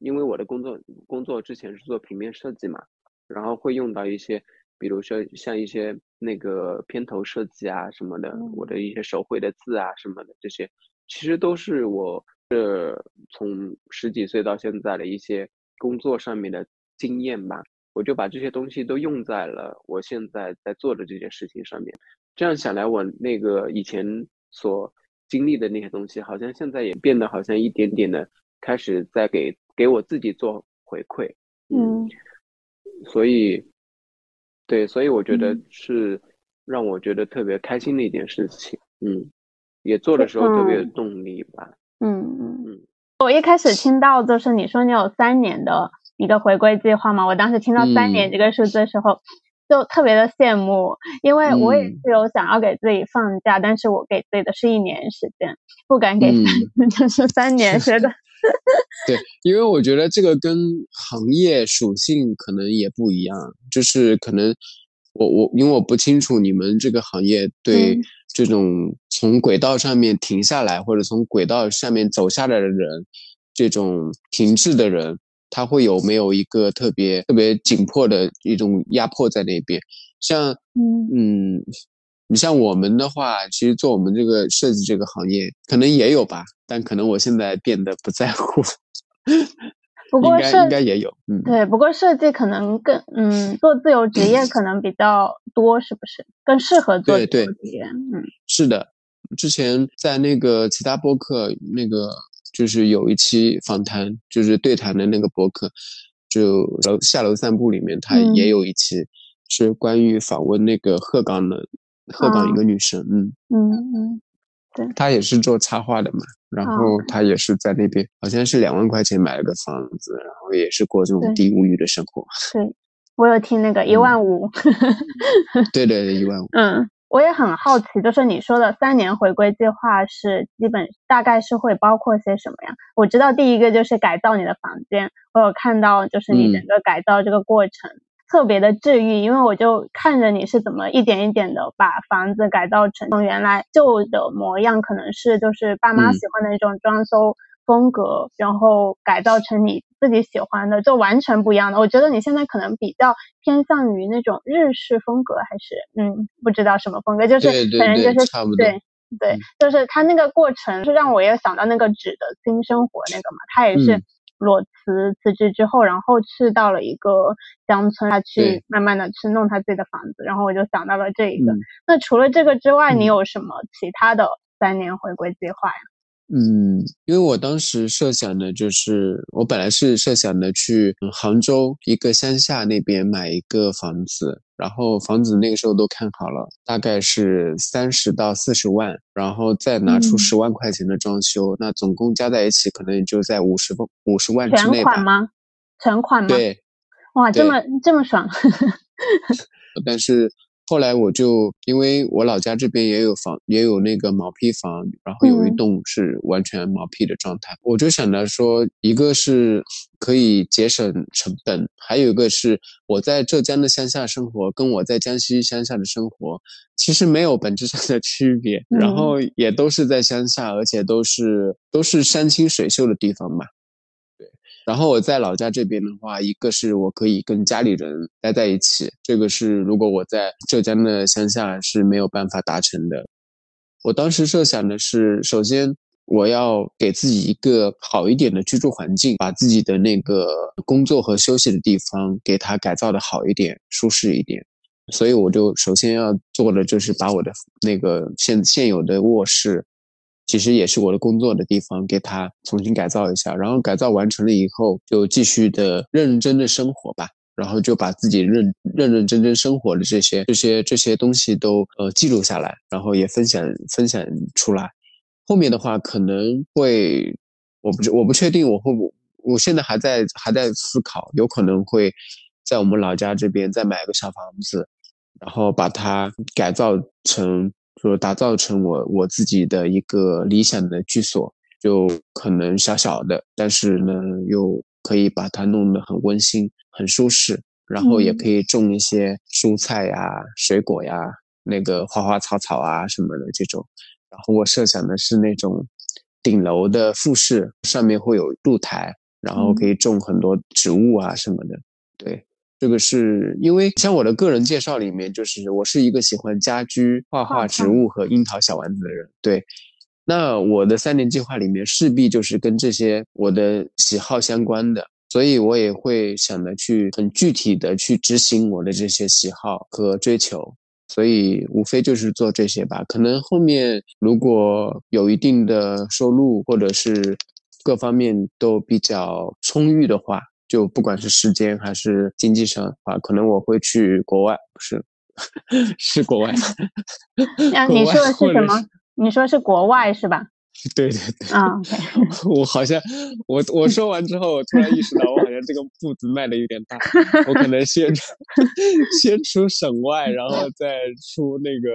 Speaker 2: 因为我的工作工作之前是做平面设计嘛，然后会用到一些，比如说像一些那个片头设计啊什么的，我的一些手绘的字啊什么的，这些其实都是我这从十几岁到现在的一些工作上面的经验吧。我就把这些东西都用在了我现在在做的这件事情上面，这样想来，我那个以前所经历的那些东西，好像现在也变得好像一点点的开始在给给我自己做回馈，
Speaker 1: 嗯，
Speaker 2: 所以，对，所以我觉得是让我觉得特别开心的一件事情，嗯，也做的时候特别有动力吧，
Speaker 1: 嗯嗯。嗯，我一开始听到就是你说你有三年的。一个回归计划嘛，我当时听到三年这个数字的时候，就特别的羡慕，因为我也是有想要给自己放假，但是我给自己的是一年时间，不敢给 就是三年，觉得。
Speaker 4: 对，因为我觉得这个跟行业属性可能也不一样，就是可能我我因为我不清楚你们这个行业对这种从轨道上面停下来或者从轨道上面走下来的人，这种停滞的人。他会有没有一个特别特别紧迫的一种压迫在那边？像嗯嗯，你像我们的话，其实做我们这个设计这个行业，可能也有吧，但可能我现在变得不在乎。
Speaker 1: 不过
Speaker 4: 应该应该也有，嗯，
Speaker 1: 对，不过设计可能更嗯，做自由职业可能比较多，是不是？更适合做自由职业？嗯，
Speaker 4: 是的，之前在那个其他播客那个。就是有一期访谈，就是对谈的那个博客，就楼下楼散步里面，他也有一期是关于访问那个鹤岗的鹤岗一个女生，
Speaker 1: 嗯。嗯嗯，对，
Speaker 4: 她也是做插画的嘛，然后她也是在那边，好像是两万块钱买了个房子，然后也是过这种低物欲的生活。
Speaker 1: 对，我有听那个一万五，
Speaker 4: 对对对，一万五，
Speaker 1: 嗯。我也很好奇，就是你说的三年回归计划是基本大概是会包括些什么呀？我知道第一个就是改造你的房间，我有看到就是你整个改造这个过程特别的治愈，因为我就看着你是怎么一点一点的把房子改造成从原来旧的模样，可能是就是爸妈喜欢的那种装修。风格，然后改造成你自己喜欢的，就完全不一样的。我觉得你现在可能比较偏向于那种日式风格，还是嗯，不知道什么风格，就是反正就是对对，就是它那个过程是让我也想到那个纸的新生活那个嘛，他也是裸辞辞职之后，然后去到了一个乡村，他去慢慢的去弄他自己的房子，然后我就想到了这一个。那除了这个之外，你有什么其他的三年回归计划呀？
Speaker 2: 嗯，因为我当时设想的就是，我本来是设想的去杭州一个乡下那边买一个房子，然后房子那个时候都看好了，大概是三十到四十万，然后再拿出十万块钱的装修，那总共加在一起可能也就在五十万五十万之内
Speaker 1: 全款吗？全款吗？
Speaker 2: 对，
Speaker 1: 哇，这么这么爽。
Speaker 2: 但是。后来我就因为我老家这边也有房，也有那个毛坯房，然后有一栋是完全毛坯的状态，我就想着说，一个是可以节省成本，还有一个是我在浙江的乡下生活，跟我在江西乡下的生活其实没有本质上的区别，然后也都是在乡下，而且都是都是山清水秀的地方嘛。然后我在老家这边的话，一个是我可以跟家里人待在一起，这个是如果我在浙江的乡下是没有办法达成的。我当时设想的是，首先我要给自己一个好一点的居住环境，把自己的那个工作和休息的地方给它改造的好一点、舒适一点。所以我就首先要做的就是把我的那个现现有的卧室。其实也是我的工作的地方，给它重新改造一下，然后改造完成了以后，就继续的认认真真生活吧。然后就把自己认认认真真生活的这些这些这些东西都呃记录下来，然后也分享分享出来。后面的话可能会，我不我不确定我会不，我现在还在还在思考，有可能会在我们老家这边再买个小房子，然后把它改造成。说打造成我我自己的一个理想的居所，就可能小小的，但是呢，又可以把它弄得很温馨、很舒适，然后也可以种一些蔬菜呀、水果呀、那个花花草草啊什么的这种。然后我设想的是那种顶楼的复式，上面会有露台，然后可以种很多植物啊什么的，对。这个是因为像我的个人介绍里面，就是我是一个喜欢家居、画画、植物和樱桃小丸子的人。对，那我的三年计划里面势必就是跟这些我的喜好相关的，所以我也会想着去很具体的去执行我的这些喜好和追求。所以无非就是做这些吧。可能后面如果有一定的收入，或者是各方面都比较充裕的话。就不管是时间还是经济上啊，可能我会去国外，不是，是国外。
Speaker 1: 那你说的是什么？你说是国外是吧？
Speaker 2: 对 对对。
Speaker 1: 啊，
Speaker 2: 我好像我我说完之后，我突然意识到，我好像这个步子迈的有点大。我可能先先出省外，然后再出那个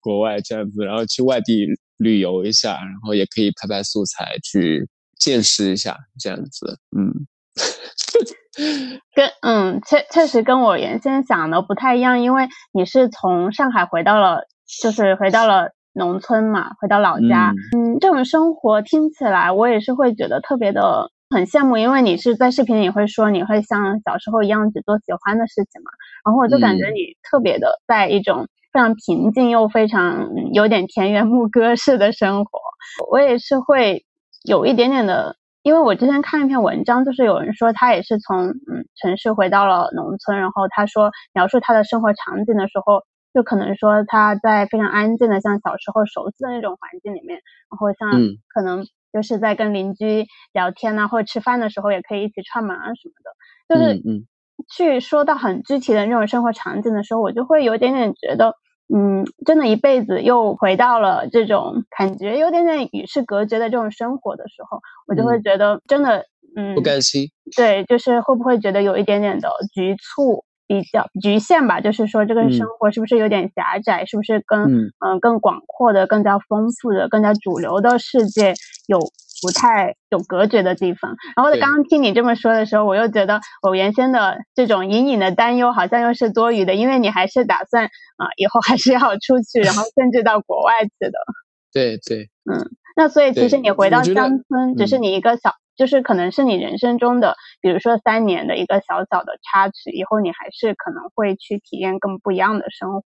Speaker 2: 国外这样子，然后去外地旅游一下，然后也可以拍拍素材，去见识一下这样子。嗯。
Speaker 1: 跟嗯，确确实跟我原先想的不太一样，因为你是从上海回到了，就是回到了农村嘛，回到老家。嗯，这种生活听起来我也是会觉得特别的很羡慕，因为你是在视频里会说你会像小时候一样只做喜欢的事情嘛，然后我就感觉你特别的在一种非常平静又非常有点田园牧歌式的生活，我也是会有一点点的。因为我之前看一篇文章，就是有人说他也是从嗯城市回到了农村，然后他说描述他的生活场景的时候，就可能说他在非常安静的像小时候熟悉的那种环境里面，然后像可能就是在跟邻居聊天呐，或者吃饭的时候也可以一起串门啊什么的，就是去说到很具体的那种生活场景的时候，我就会有点点觉得。嗯，真的，一辈子又回到了这种感觉有点点与世隔绝的这种生活的时候，我就会觉得真的，嗯，
Speaker 2: 不甘心。
Speaker 1: 对，就是会不会觉得有一点点的局促，比较局限吧？就是说，这个生活是不是有点狭窄？是不是跟嗯更广阔的、更加丰富的、更加主流的世界有？不太有隔绝的地方，然后刚刚听你这么说的时候，我又觉得我原先的这种隐隐的担忧好像又是多余的，因为你还是打算啊，以后还是要出去，然后 甚至到国外去的。
Speaker 2: 对对，
Speaker 1: 嗯，那所以其实你回到乡村，只是你一个小，就是可能是你人生中的，比如说三年的一个小小的插曲，以后你还是可能会去体验更不一样的生活，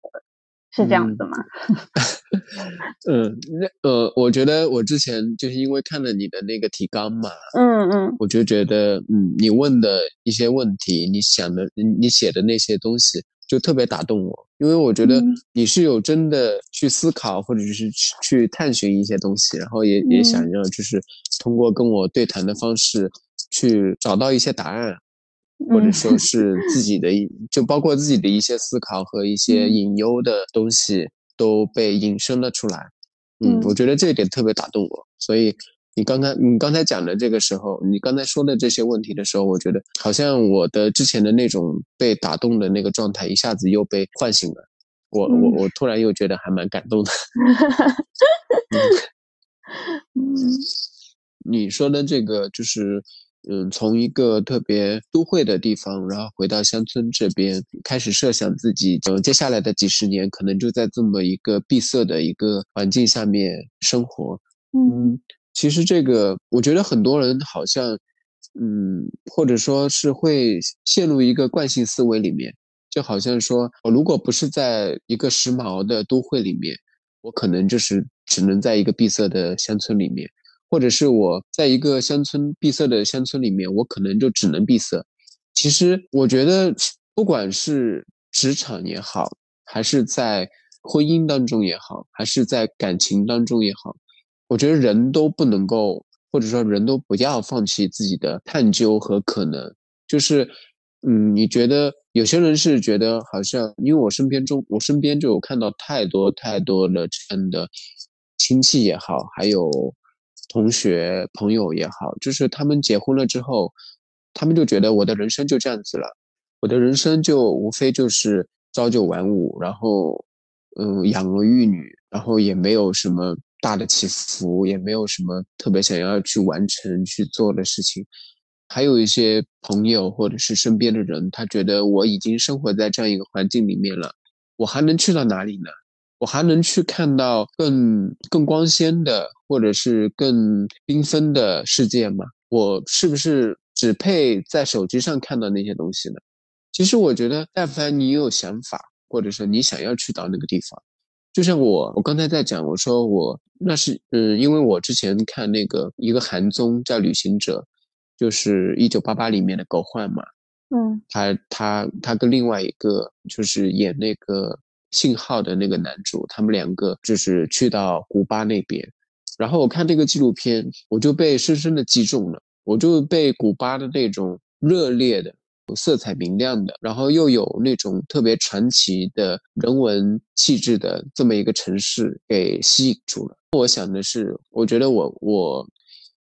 Speaker 1: 是这样子吗？
Speaker 2: 嗯，那呃，我觉得我之前就是因为看了你的那个提纲嘛，
Speaker 1: 嗯嗯，
Speaker 2: 我就觉得，嗯，你问的一些问题，你想的，你你写的那些东西，就特别打动我，因为我觉得你是有真的去思考，或者是去探寻一些东西，然后也也想要就是通过跟我对谈的方式去找到一些答案。或者说是自己的，就包括自己的一些思考和一些隐忧的东西都被引申了出来。嗯，我觉得这一点特别打动我。所以你刚才你刚才讲的这个时候，你刚才说的这些问题的时候，我觉得好像我的之前的那种被打动的那个状态一下子又被唤醒了。我我我突然又觉得还蛮感动的。嗯，你说的这个就是。嗯，从一个特别都会的地方，然后回到乡村这边，开始设想自己，嗯，接下来的几十年可能就在这么一个闭塞的一个环境下面生活。嗯，其实这个，我觉得很多人好像，嗯，或者说是会陷入一个惯性思维里面，就好像说，我如果不是在一个时髦的都会里面，我可能就是只能在一个闭塞的乡村里面。或者是我在一个乡村闭塞的乡村里面，我可能就只能闭塞。其实我觉得，不管是职场也好，还是在婚姻当中也好，还是在感情当中也好，我觉得人都不能够，或者说人都不要放弃自己的探究和可能。就是，嗯，你觉得有些人是觉得好像，因为我身边中，我身边就有看到太多太多的这样的亲戚也好，还有。同学朋友也好，就是他们结婚了之后，他们就觉得我的人生就这样子了，我的人生就无非就是朝九晚五，然后嗯养儿育女，然后也没有什么大的起伏，也没有什么特别想要去完成去做的事情。还有一些朋友或者是身边的人，他觉得我已经生活在这样一个环境里面了，我还能去到哪里呢？我还能去看到更更光鲜的，或者是更缤纷的世界吗？我是不是只配在手机上看到那些东西呢？其实我觉得，但凡你有想法，或者说你想要去到那个地方，就像我，我刚才在讲，我说我那是，嗯，因为我之前看那个一个韩综叫《旅行者》，就是一九八八里面的狗焕嘛，
Speaker 1: 嗯，
Speaker 2: 他他他跟另外一个就是演那个。信号的那个男主，他们两个就是去到古巴那边，然后我看这个纪录片，我就被深深的击中了，我就被古巴的那种热烈的、色彩明亮的，然后又有那种特别传奇的人文气质的这么一个城市给吸引住了。我想的是，我觉得我我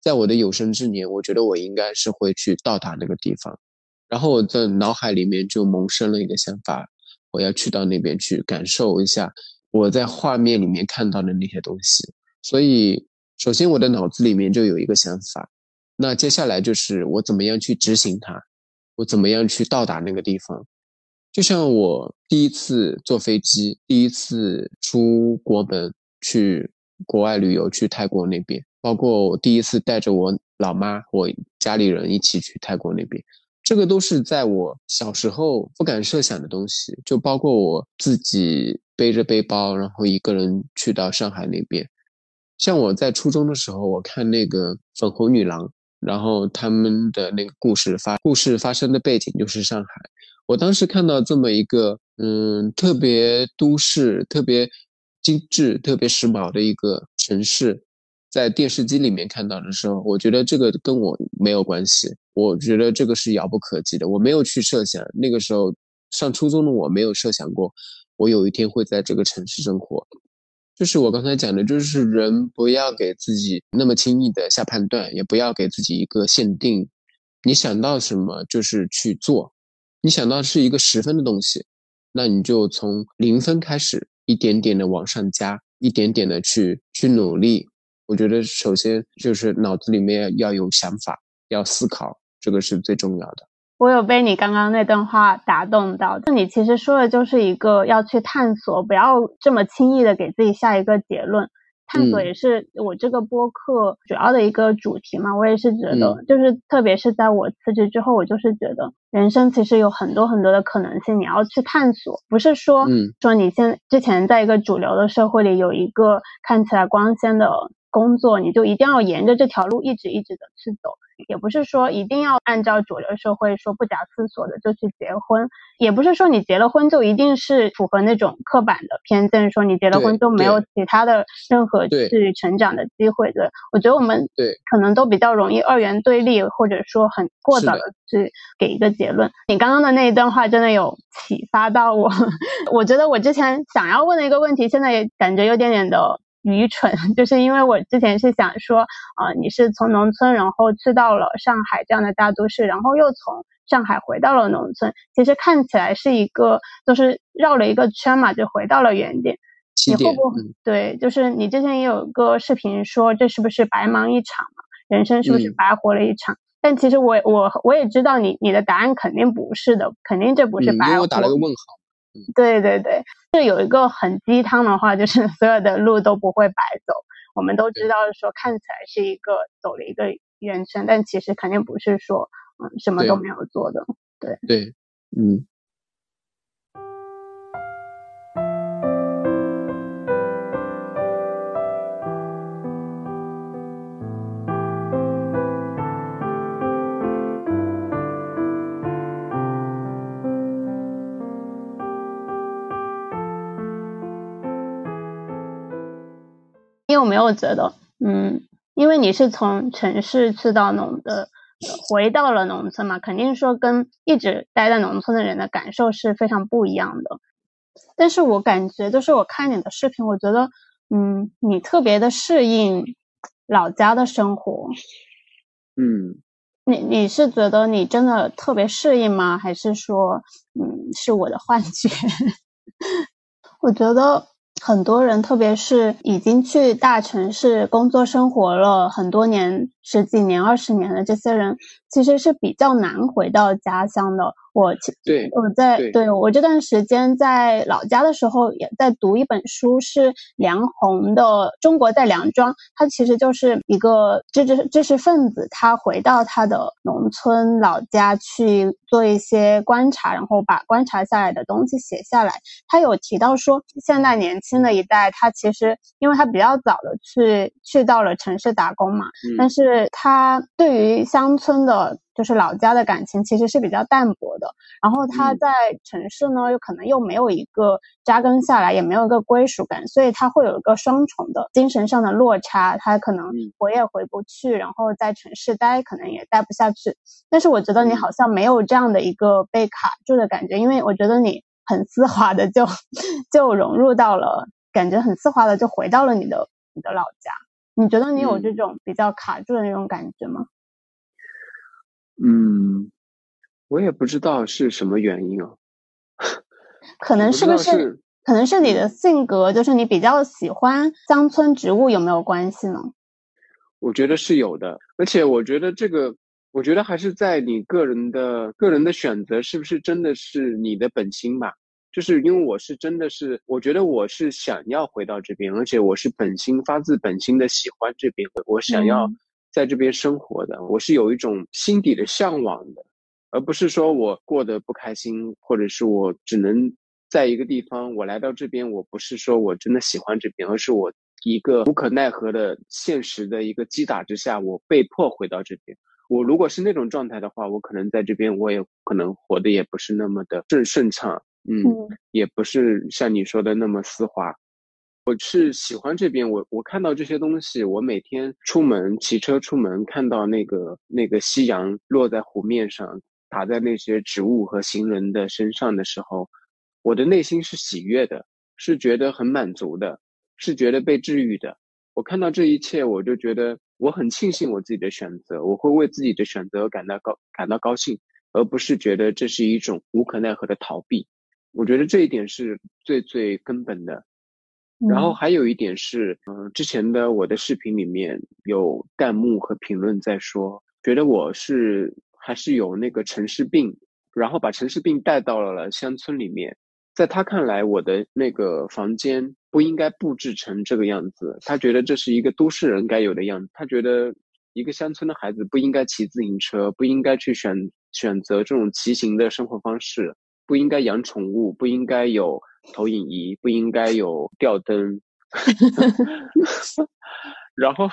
Speaker 2: 在我的有生之年，我觉得我应该是会去到达那个地方，然后我的脑海里面就萌生了一个想法。我要去到那边去感受一下我在画面里面看到的那些东西，所以首先我的脑子里面就有一个想法，那接下来就是我怎么样去执行它，我怎么样去到达那个地方。就像我第一次坐飞机，第一次出国门去国外旅游去泰国那边，包括我第一次带着我老妈我家里人一起去泰国那边。这个都是在我小时候不敢设想的东西，就包括我自己背着背包，然后一个人去到上海那边。像我在初中的时候，我看那个《粉红女郎》，然后他们的那个故事发故事发生的背景就是上海。我当时看到这么一个嗯特别都市、特别精致、特别时髦的一个城市。在电视机里面看到的时候，我觉得这个跟我没有关系。我觉得这个是遥不可及的。我没有去设想，那个时候上初中的我没有设想过，我有一天会在这个城市生活。就是我刚才讲的，就是人不要给自己那么轻易的下判断，也不要给自己一个限定。你想到什么就是去做，你想到是一个十分的东西，那你就从零分开始，一点点的往上加，一点点的去去努力。我觉得首先就是脑子里面要有想法，要思考，这个是最重要的。
Speaker 1: 我有被你刚刚那段话打动到，那你其实说的就是一个要去探索，不要这么轻易的给自己下一个结论。探索也是我这个播客主要的一个主题嘛。我也是觉得，就是特别是在我辞职之后，我就是觉得人生其实有很多很多的可能性，你要去探索。不是说说你现之前在一个主流的社会里有一个看起来光鲜的工作，你就一定要沿着这条路一直一直的去走。也不是说一定要按照主流社会说不假思索的就去结婚，也不是说你结了婚就一定是符合那种刻板的偏见，说你结了婚就没有其他的任何去成长的机会。对，我觉得我们
Speaker 4: 对
Speaker 1: 可能都比较容易二元对立，或者说很过早的去给一个结论。你刚刚的那一段话真的有启发到我，我觉得我之前想要问的一个问题，现在也感觉有点点的。愚蠢，就是因为我之前是想说，啊，你是从农村，然后去到了上海这样的大都市，然后又从上海回到了农村，其实看起来是一个，就是绕了一个圈嘛，就回到了原点。你会不会？对，就是你之前也有个视频说，这是不是白忙一场嘛？人生是不是白活了一场？但其实我我我也知道你你的答案肯定不是的，肯定这不是白活。
Speaker 4: 我打了个问号。
Speaker 1: 对对对，就有一个很鸡汤的话，就是所有的路都不会白走。我们都知道说看起来是一个走了一个圆圈，但其实肯定不是说嗯什么都没有做的。对
Speaker 4: 对，嗯。
Speaker 1: 你有没有觉得，嗯，因为你是从城市去到农的，回到了农村嘛，肯定说跟一直待在农村的人的感受是非常不一样的。但是我感觉，就是我看你的视频，我觉得，嗯，你特别的适应老家的生活。
Speaker 2: 嗯，
Speaker 1: 你你是觉得你真的特别适应吗？还是说，嗯，是我的幻觉？我觉得。很多人，特别是已经去大城市工作生活了很多年、十几年、二十年的这些人，其实是比较难回到家乡的。我其
Speaker 4: 对
Speaker 1: 我在对我这段时间在老家的时候，也在读一本书，是梁鸿的《中国在梁庄》。他其实就是一个知识知识分子，他回到他的农村老家去做一些观察，然后把观察下来的东西写下来。他有提到说，现在年轻的一代，他其实因为他比较早的去去到了城市打工嘛，但是他对于乡村的。就是老家的感情其实是比较淡薄的，然后他在城市呢，又可能又没有一个扎根下来，也没有一个归属感，所以他会有一个双重的精神上的落差，他可能回也回不去，然后在城市待可能也待不下去。但是我觉得你好像没有这样的一个被卡住的感觉，因为我觉得你很丝滑的就 就融入到了，感觉很丝滑的就回到了你的你的老家。你觉得你有这种比较卡住的那种感觉吗？
Speaker 2: 嗯，我也不知道是什么原因啊。
Speaker 1: 可能是不是？可能是你的性格，就是你比较喜欢乡村植物，有没有关系呢？
Speaker 2: 我觉得是有的，而且我觉得这个，我觉得还是在你个人的个人的选择，是不是真的是你的本心吧？就是因为我是真的是，我觉得我是想要回到这边，而且我是本心发自本心的喜欢这边，我想要。在这边生活的，我是有一种心底的向往的，而不是说我过得不开心，或者是我只能在一个地方。我来到这边，我不是说我真的喜欢这边，而是我一个无可奈何的现实的一个击打之下，我被迫回到这边。我如果是那种状态的话，我可能在这边我也可能活得也不是那么的顺顺畅，嗯，也不是像你说的那么丝滑。我是喜欢这边，我我看到这些东西，我每天出门骑车出门，看到那个那个夕阳落在湖面上，打在那些植物和行人的身上的时候，我的内心是喜悦的，是觉得很满足的，是觉得被治愈的。我看到这一切，我就觉得我很庆幸我自己的选择，我会为自己的选择感到高感到高兴，而不是觉得这是一种无可奈何的逃避。我觉得这一点是最最根本的。然后还有一点是，嗯，之前的我的视频里面有弹幕和评论在说，觉得我是还是有那个城市病，然后把城市病带到了乡村里面。在他看来，我的那个房间不应该布置成这个样子。他觉得这是一个都市人该有的样子。他觉得一个乡村的孩子不应该骑自行车，不应该去选选择这种骑行的生活方式，不应该养宠物，不应该有投影仪，不应该有吊灯。然后。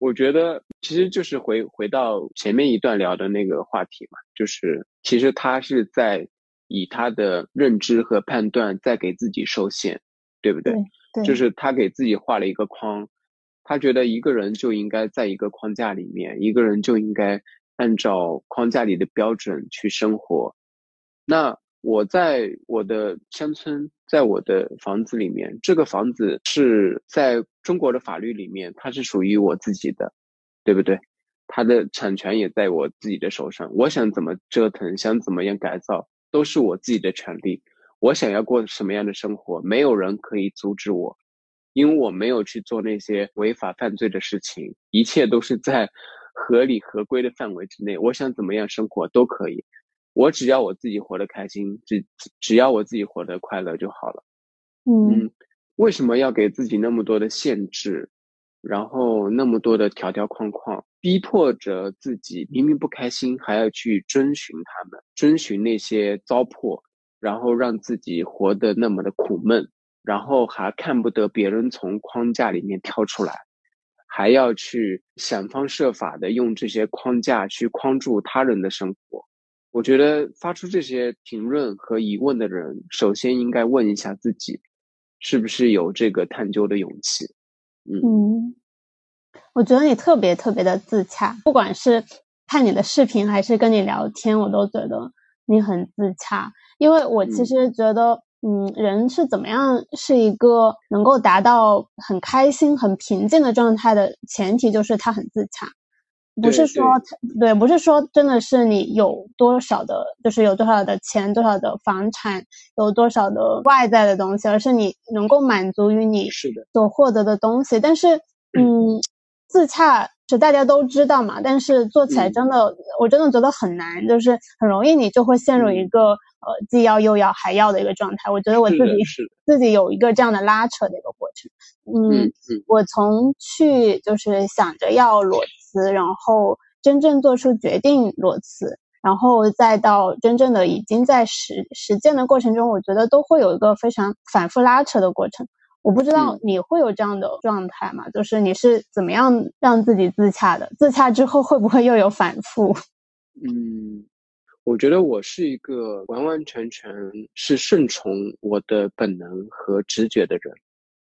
Speaker 2: 我觉得其实就是回回到前面一段聊的那个话题嘛，就是其实他是在以他的认知和判断在给自己受限，对不对？
Speaker 1: 对，
Speaker 2: 就是他给自己画了一个框，他觉得一个人就应该在一个框架里面，一个人就应该按照框架里的标准去生活。那我在我的乡村。在我的房子里面，这个房子是在中国的法律里面，它是属于我自己的，对不对？它的产权也在我自己的手上。我想怎么折腾，想怎么样改造，都是我自己的权利。我想要过什么样的生活，没有人可以阻止我，因为我没有去做那些违法犯罪的事情，一切都是在合理合规的范围之内。我想怎么样生活都可以。我只要我自己活得开心，只只要我自己活得快乐就好了。
Speaker 1: 嗯，
Speaker 2: 为什么要给自己那么多的限制，然后那么多的条条框框，逼迫着自己明明不开心还要去遵循他们，遵循那些糟粕，然后让自己活得那么的苦闷，然后还看不得别人从框架里面跳出来，还要去想方设法的用这些框架去框住他人的生活。我觉得发出这些评论和疑问的人，首先应该问一下自己，是不是有这个探究的勇气。
Speaker 1: 嗯，我觉得你特别特别的自洽，不管是看你的视频还是跟你聊天，我都觉得你很自洽。因为我其实觉得，嗯，人是怎么样是一个能够达到很开心、很平静的状态的前提，就是他很自洽。不是说对，不是说真的是你有多少的，就是有多少的钱，多少的房产，有多少的外在的东西，而是你能够满足于你所获得的东西。但是，嗯，自洽是大家都知道嘛，但是做起来真的，我真的觉得很难，就是很容易你就会陷入一个呃既要又要还要的一个状态。我觉得我自己自己有一个这样的拉扯的一个过程。嗯，我从去就是想着要裸。然后真正做出决定裸辞，然后再到真正的已经在实实践的过程中，我觉得都会有一个非常反复拉扯的过程。我不知道你会有这样的状态吗？就是你是怎么样让自己自洽的？自洽之后会不会又有反复？
Speaker 2: 嗯，我觉得我是一个完完全全是顺从我的本能和直觉的人。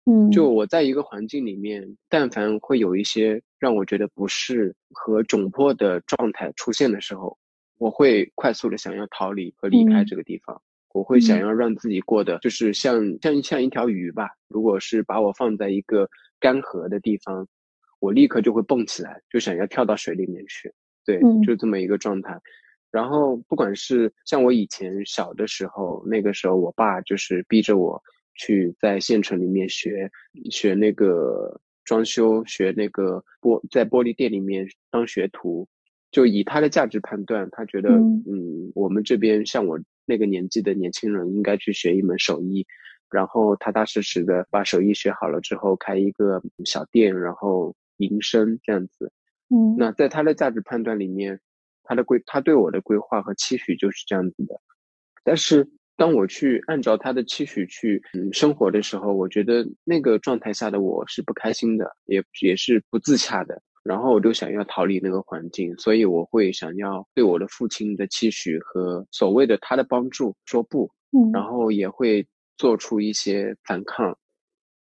Speaker 1: 嗯，
Speaker 2: 就我在一个环境里面，但凡会有一些让我觉得不适和窘迫的状态出现的时候，我会快速的想要逃离和离开这个地方。我会想要让自己过得就是像像像一条鱼吧。如果是把我放在一个干涸的地方，我立刻就会蹦起来，就想要跳到水里面去。对，就这么一个状态。然后不管是像我以前小的时候，那个时候我爸就是逼着我。去在县城里面学学那个装修，学那个玻在玻璃店里面当学徒，就以他的价值判断，他觉得嗯，我们这边像我那个年纪的年轻人应该去学一门手艺，然后踏踏实实的把手艺学好了之后开一个小店，然后营生这样子。
Speaker 1: 嗯，
Speaker 2: 那在他的价值判断里面，他的规他对我的规划和期许就是这样子的，但是。当我去按照他的期许去嗯生活的时候，我觉得那个状态下的我是不开心的，也也是不自洽的。然后我就想要逃离那个环境，所以我会想要对我的父亲的期许和所谓的他的帮助说不，然后也会做出一些反抗，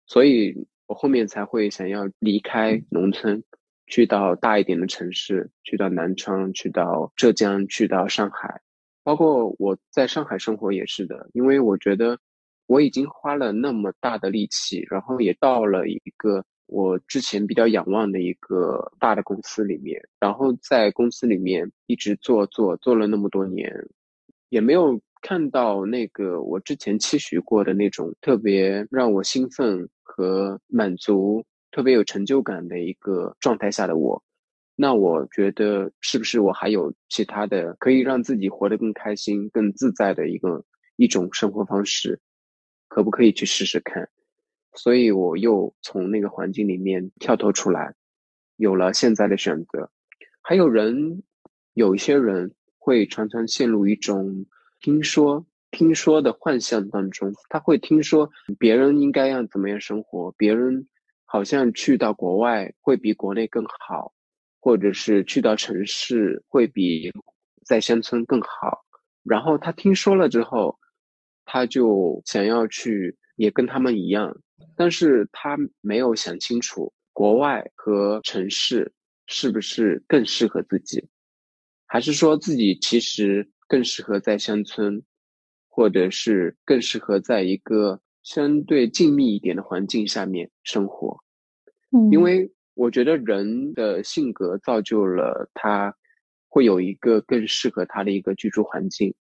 Speaker 2: 所以我后面才会想要离开农村，去到大一点的城市，去到南昌，去到浙江，去到上海。包括我在上海生活也是的，因为我觉得我已经花了那么大的力气，然后也到了一个我之前比较仰望的一个大的公司里面，然后在公司里面一直做做做了那么多年，也没有看到那个我之前期许过的那种特别让我兴奋和满足、特别有成就感的一个状态下的我。那我觉得是不是我还有其他的可以让自己活得更开心、更自在的一个一种生活方式，可不可以去试试看？所以我又从那个环境里面跳脱出来，有了现在的选择。还有人，有一些人会常常陷入一种听说、听说的幻象当中，他会听说别人应该要怎么样生活，别人好像去到国外会比国内更好，或者是去到城市会比在乡村更好。然后他听说了之后，他就想要去也跟他们一样，但是他没有想清楚国外和城市是不是更适合自己，还是说自己其实更适合在乡村，或者是更适合在一个相对静谧一点的环境下面生活。
Speaker 1: 嗯，
Speaker 2: 因为我觉得人的性格造就了他。会有一个更适合他的一个居住环境。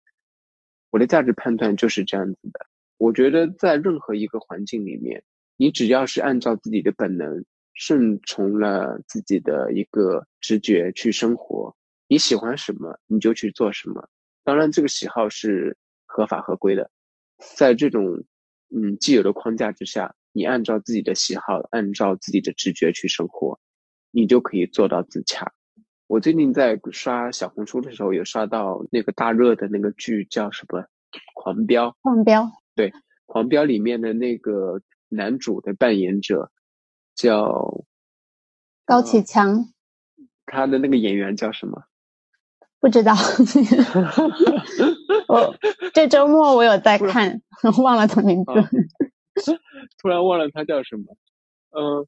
Speaker 2: 我的价值判断就是这样子的。我觉得在任何一个环境里面，你只要是按照自己的本能，顺从了自己的一个直觉去生活，你喜欢什么你就去做什么。当然，这个喜好是合法合规的。在这种嗯既有的框架之下，你按照自己的喜好，按照自己的直觉去生活，你就可以做到自洽。我最近在刷小红书的时候，有刷到那个大热的那个剧叫什么《狂飙》。
Speaker 1: 狂飙。
Speaker 2: 对，《狂飙》里面的那个男主的扮演者叫
Speaker 1: 高启强。
Speaker 2: 他的那个演员叫什么？
Speaker 1: 不知道。我这周末我有在 看，忘了他名字。
Speaker 2: 突然忘了他叫什么？嗯，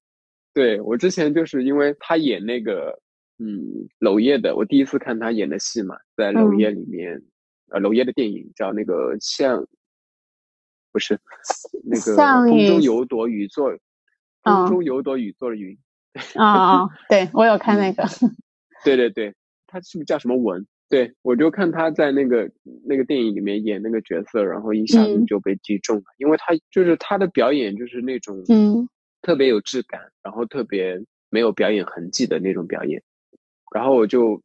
Speaker 2: 对我之前就是因为他演那个。嗯，娄烨的，我第一次看他演的戏嘛，在娄烨里面，呃，娄烨的电影叫那个像，不是那个风中有朵雨做，风中有朵雨做的云。
Speaker 1: 啊啊，对我有看那个。
Speaker 2: 对对对，他是不是叫什么文？对我就看他在那个那个电影里面演那个角色，然后一下子就被击中了，因为他就是他的表演就是那种
Speaker 1: 嗯。
Speaker 2: 特别有质感，然后特别没有表演痕迹的那种表演。然后我就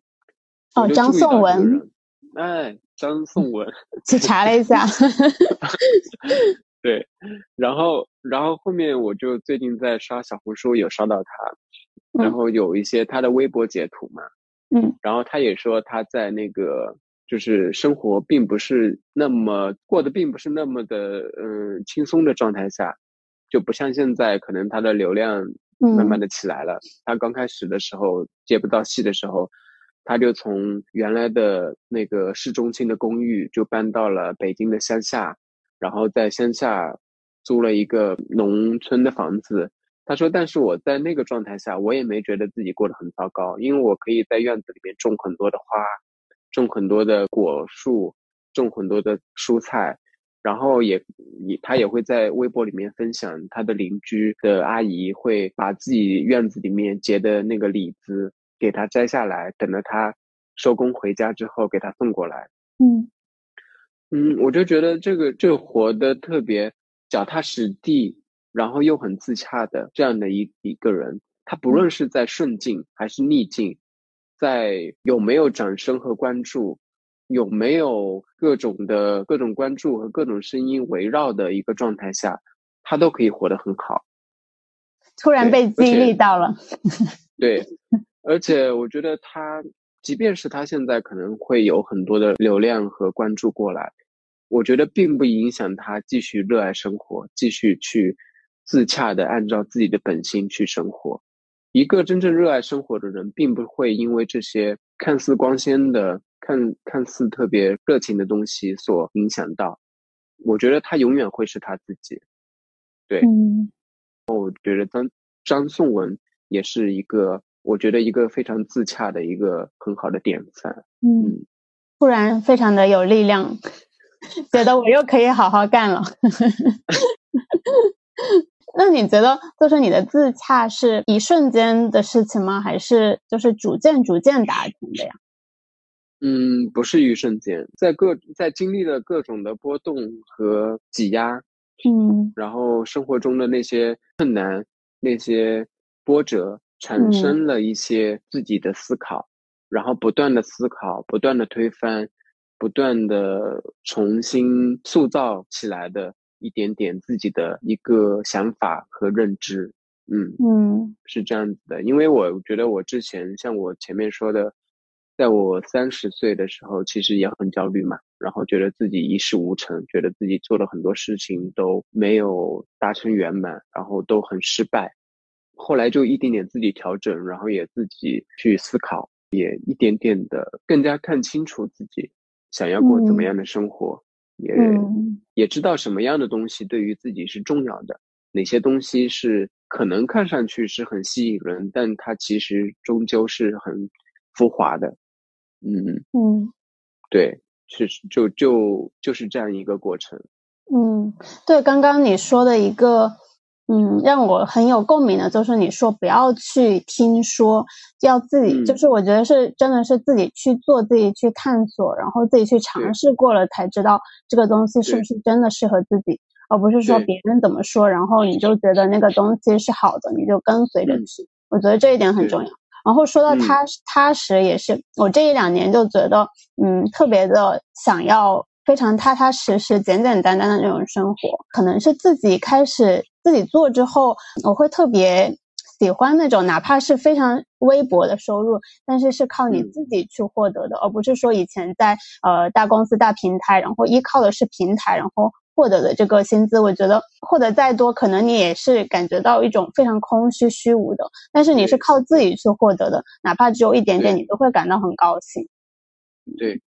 Speaker 1: 哦，张颂文，
Speaker 2: 哎，张颂文，
Speaker 1: 去查了一下，
Speaker 2: 对，然后然后后面我就最近在刷小红书，有刷到他，然后有一些他的微博截图嘛，
Speaker 1: 嗯，
Speaker 2: 然后他也说他在那个就是生活并不是那么过得并不是那么的嗯轻松的状态下，就不像现在可能他的流量。慢慢的起来了。他刚开始的时候接不到戏的时候，他就从原来的那个市中心的公寓就搬到了北京的乡下，然后在乡下租了一个农村的房子。他说：“但是我在那个状态下，我也没觉得自己过得很糟糕，因为我可以在院子里面种很多的花，种很多的果树，种很多的蔬菜。”然后也也他也会在微博里面分享，他的邻居的阿姨会把自己院子里面结的那个李子给他摘下来，等着他收工回家之后给他送过来。
Speaker 1: 嗯
Speaker 2: 嗯，我就觉得这个这活的特别脚踏实地，然后又很自洽的这样的一一个人，他不论是在顺境还是逆境，在有没有掌声和关注。有没有各种的各种关注和各种声音围绕的一个状态下，他都可以活得很好。
Speaker 1: 突然被激励到了。
Speaker 2: 对，而且我觉得他，即便是他现在可能会有很多的流量和关注过来，我觉得并不影响他继续热爱生活，继续去自洽的按照自己的本心去生活。一个真正热爱生活的人，并不会因为这些看似光鲜的。看看似特别热情的东西所影响到，我觉得他永远会是他自己。对，
Speaker 1: 嗯，
Speaker 2: 我觉得张张颂文也是一个，我觉得一个非常自洽的一个很好的典范。
Speaker 1: 嗯，突然非常的有力量，觉得我又可以好好干了。那你觉得，就是你的自洽是一瞬间的事情吗？还是就是逐渐逐渐达成的呀？
Speaker 2: 嗯，不是一瞬间，在各在经历了各种的波动和挤压，
Speaker 1: 嗯，
Speaker 2: 然后生活中的那些困难、那些波折，产生了一些自己的思考，然后不断的思考，不断的推翻，不断的重新塑造起来的一点点自己的一个想法和认知。嗯
Speaker 1: 嗯，
Speaker 2: 是这样子的，因为我觉得我之前像我前面说的，在我三十岁的时候，其实也很焦虑嘛，然后觉得自己一事无成，觉得自己做了很多事情都没有达成圆满，然后都很失败。后来就一点点自己调整，然后也自己去思考，也一点点的更加看清楚自己想要过怎么样的生活，也也知道什么样的东西对于自己是重要的，哪些东西是。可能看上去是很吸引人，但它其实终究是很浮华的。嗯
Speaker 1: 嗯，
Speaker 2: 对，是就就就是这样一个过程。
Speaker 1: 嗯，对，刚刚你说的一个，嗯，让我很有共鸣的，就是你说不要去听说，要自己，就是我觉得是真的是自己去做，自己去探索，然后自己去尝试过了才知道这个东西是不是真的适合自己。而不是说别人怎么说，然后你就觉得那个东西是好的，你就跟随着去。我觉得这一点很重要。然后说到踏踏实，也是我这一两年就觉得，嗯，特别的想要非常踏踏实实、简简单单的那种生活。可能是自己开始自己做之后，我会特别喜欢那种哪怕是非常微薄的收入，但是是靠你自己去获得的，而不是说以前在呃大公司、大平台，然后依靠的是平台，然后。获得的这个薪资，我觉得获得再多，可能你也是感觉到一种非常空虚、虚无的。但是你是靠自己去获得的，哪怕只有一点点，你都会感到很高兴。
Speaker 2: 对，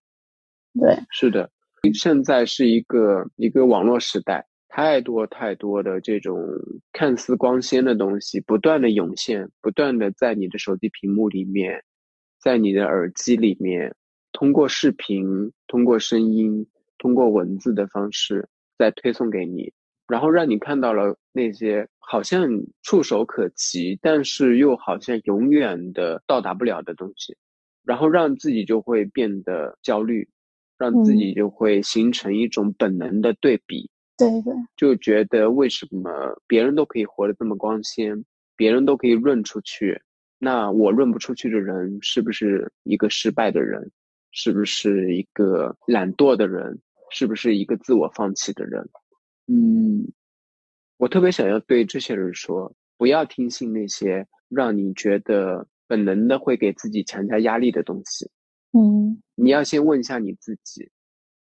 Speaker 1: 对，
Speaker 2: 是的。现在是一个一个网络时代，太多太多的这种看似光鲜的东西不断的涌现，不断的在你的手机屏幕里面，在你的耳机里面，通过视频、通过声音、通过文字的方式。再推送给你，然后让你看到了那些好像触手可及，但是又好像永远的到达不了的东西，然后让自己就会变得焦虑，让自己就会形成一种本能的对比。
Speaker 1: 对对，
Speaker 2: 就觉得为什么别人都可以活得这么光鲜，别人都可以润出去，那我润不出去的人是不是一个失败的人？是不是一个懒惰的人？是不是一个自我放弃的人？嗯，我特别想要对这些人说，不要听信那些让你觉得本能的会给自己强加压力的东西。
Speaker 1: 嗯，
Speaker 2: 你要先问一下你自己，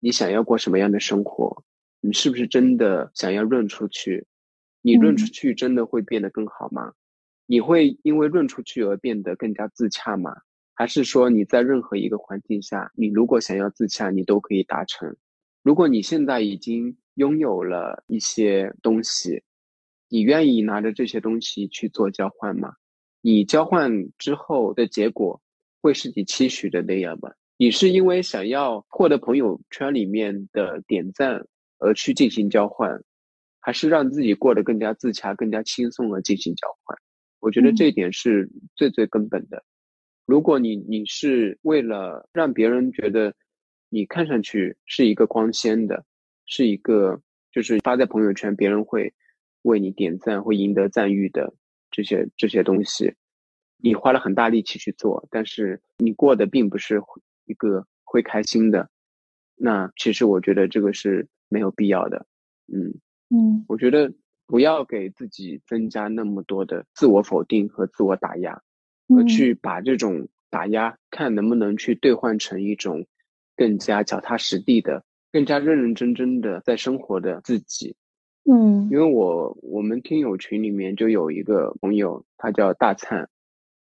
Speaker 2: 你想要过什么样的生活？你是不是真的想要润出去？你润出去真的会变得更好吗？你会因为润出去而变得更加自洽吗？还是说你在任何一个环境下，你如果想要自洽，你都可以达成？如果你现在已经拥有了一些东西，你愿意拿着这些东西去做交换吗？你交换之后的结果会是你期许的那样吗？你是因为想要获得朋友圈里面的点赞而去进行交换，还是让自己过得更加自洽、更加轻松而进行交换？我觉得这一点是最最根本的。如果你你是为了让别人觉得。你看上去是一个光鲜的，是一个就是发在朋友圈，别人会为你点赞，会赢得赞誉的这些这些东西，你花了很大力气去做，但是你过的并不是一个会开心的，那其实我觉得这个是没有必要的。嗯
Speaker 1: 嗯，
Speaker 2: 我觉得不要给自己增加那么多的自我否定和自我打压，而去把这种打压看能不能去兑换成一种。更加脚踏实地的，更加认认真真的在生活的自己，
Speaker 1: 嗯，
Speaker 2: 因为我我们听友群里面就有一个朋友，他叫大灿，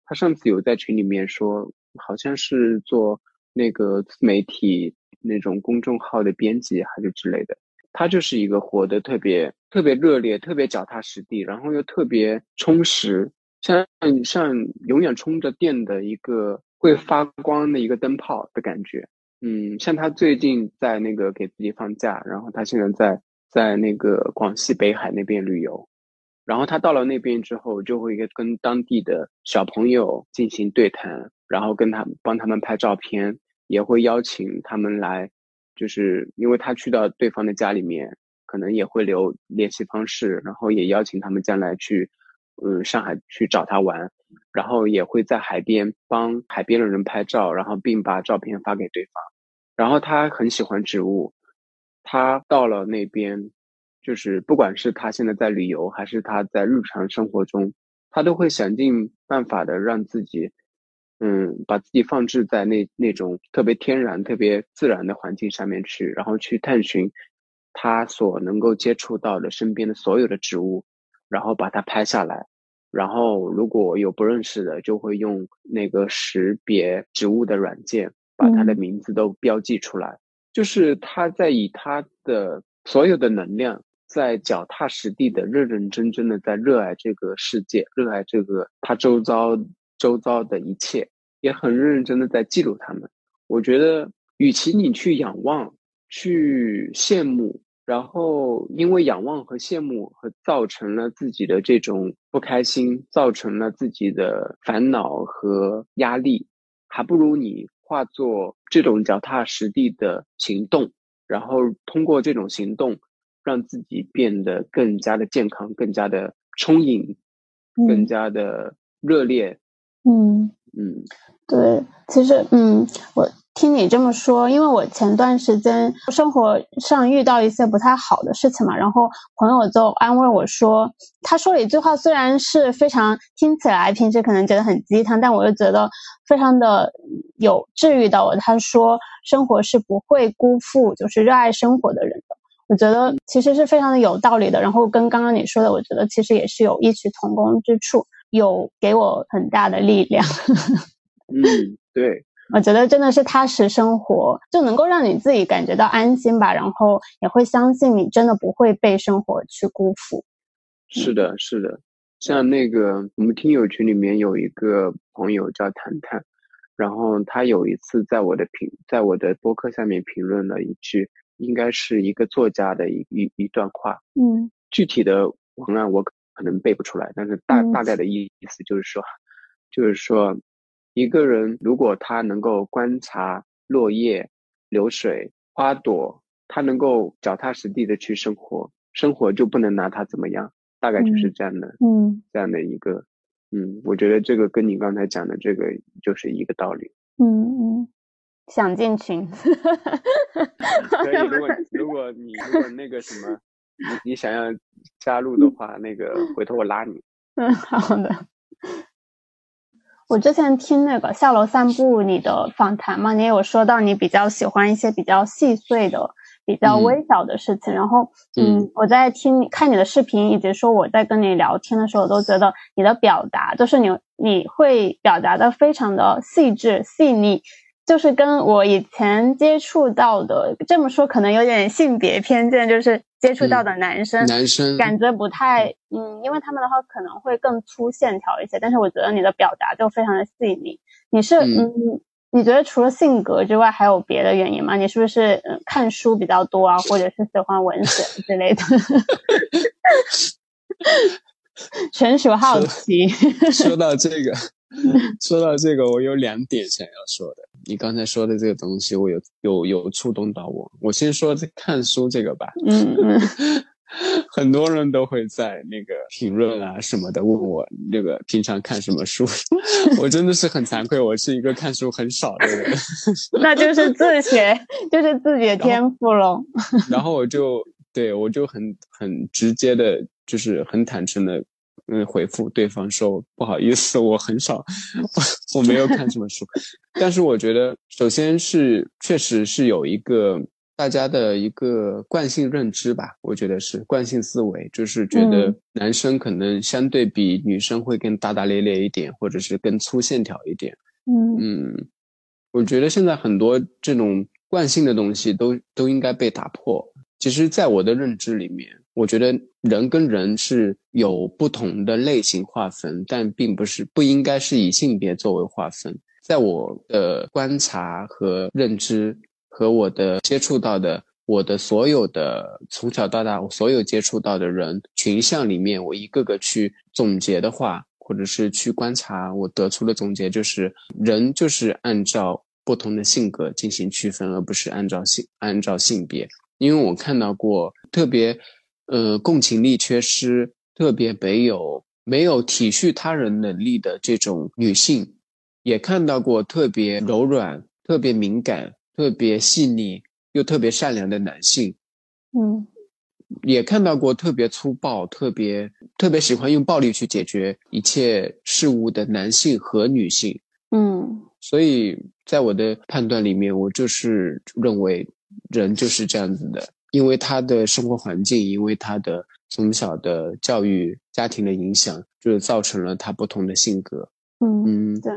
Speaker 2: 他上次有在群里面说，好像是做那个自媒体那种公众号的编辑还是之类的，他就是一个活得特别特别热烈、特别脚踏实地，然后又特别充实，像像永远充着电的一个会发光的一个灯泡的感觉。嗯，像他最近在那个给自己放假，然后他现在在在那个广西北海那边旅游，然后他到了那边之后，就会跟当地的小朋友进行对谈，然后跟他帮他们拍照片，也会邀请他们来，就是因为他去到对方的家里面，可能也会留联系方式，然后也邀请他们将来去，嗯，上海去找他玩。然后也会在海边帮海边的人拍照，然后并把照片发给对方。然后他很喜欢植物，他到了那边，就是不管是他现在在旅游，还是他在日常生活中，他都会想尽办法的让自己，嗯，把自己放置在那那种特别天然、特别自然的环境上面去，然后去探寻他所能够接触到的身边的所有的植物，然后把它拍下来。然后如果有不认识的，就会用那个识别植物的软件，把它的名字都标记出来。就是他在以他的所有的能量。在脚踏实地的、认认真真的在热爱这个世界，热爱这个他周遭周遭的一切，也很认认真的在记录他们。我觉得，与其你去仰望、去羡慕，然后因为仰望和羡慕和造成了自己的这种不开心，造成了自己的烦恼和压力，还不如你化作这种脚踏实地的行动，然后通过这种行动。让自己变得更加的健康，更加的充盈，更加的热烈。
Speaker 1: 嗯
Speaker 2: 嗯，
Speaker 1: 对，其实嗯，我听你这么说，因为我前段时间生活上遇到一些不太好的事情嘛，然后朋友就安慰我说，他说了一句话，虽然是非常听起来平时可能觉得很鸡汤，但我又觉得非常的有治愈到我。他说，生活是不会辜负就是热爱生活的人的。我觉得其实是非常的有道理的，然后跟刚刚你说的，我觉得其实也是有异曲同工之处，有给我很大的力量。
Speaker 2: 嗯，对，
Speaker 1: 我觉得真的是踏实生活就能够让你自己感觉到安心吧，然后也会相信你真的不会被生活去辜负。
Speaker 2: 是的，是的，像那个我们听友群里面有一个朋友叫谈谈，然后他有一次在我的评，在我的播客下面评论了一句。应该是一个作家的一一一段话，
Speaker 1: 嗯，
Speaker 2: 具体的文案我可能背不出来，但是大大概的意意思就是说，就是说，一个人如果他能够观察落叶、流水、花朵，他能够脚踏实地的去生活，生活就不能拿他怎么样，大概就是这样的，
Speaker 1: 嗯，
Speaker 2: 这样的一个，嗯，我觉得这个跟你刚才讲的这个就是一个道理，
Speaker 1: 嗯嗯。想进群，
Speaker 2: 可以。如果 如果你如果那个什么，你你想要加入的话，那个回头我拉你。
Speaker 1: 嗯，好的。我之前听那个下楼散步你的访谈嘛，你有说到你比较喜欢一些比较细碎的、比较微小的事情。然后，嗯，我在听看你的视频，以及说我在跟你聊天的时候，我都觉得你的表达，就是你你会表达的非常的细致细腻。就是跟我以前接触到的这么说，可能有点性别偏见，就是接触到的男生，
Speaker 4: 男生
Speaker 1: 感觉不太，嗯，因为他们的话可能会更粗线条一些，但是我觉得你的表达就非常的细腻。你是，嗯，你觉得除了性格之外，还有别的原因吗？你是不是嗯看书比较多啊，或者是喜欢文学 之类的？纯属好奇。
Speaker 4: 说到这个。说到这个，我有两点想要说的。你刚才说的这个东西，我有有有触动到我。我先说这看书这个吧。
Speaker 1: 嗯嗯，
Speaker 4: 很多人都会在那个评论啊什么的问我那个平常看什么书。我真的是很惭愧，我是一个看书很少的人。
Speaker 1: 那就是自学，就是自己的天赋喽。
Speaker 4: 然后我就对我就很很直接的，就是很坦诚的。嗯，回复对方说不好意思，我很少，我 没有看什么书。但是我觉得，首先是确实是有一个大家的一个惯性认知吧，我觉得是惯性思维，就是觉得男生可能相对比女生会更大大咧咧一点，或者是更粗线条一点。
Speaker 1: 嗯
Speaker 4: 嗯，我觉得现在很多这种惯性的东西都都应该被打破。其实，在我的认知里面。我觉得人跟人是有不同的类型划分，但并不是不应该是以性别作为划分。在我的观察和认知和我的接触到的，我的所有的从小到大我所有接触到的人群像里面，我一个个去总结的话，或者是去观察，我得出的总结就是，人就是按照不同的性格进行区分，而不是按照性按照性别。因为我看到过特别。呃，共情力缺失，特别没有没有体恤他人能力的这种女性，也看到过特别柔软、特别敏感、特别细腻又特别善良的男性。
Speaker 1: 嗯，
Speaker 2: 也看到过特别粗暴、特别特别喜欢用暴力去解决一切事物的男性和女性。
Speaker 1: 嗯，
Speaker 2: 所以在我的判断里面，我就是认为人就是这样子的，因为他的生活环境，因为他的从小的教育、家庭的影响，就是造成了他不同的性格。
Speaker 1: 嗯
Speaker 2: 嗯，
Speaker 1: 对，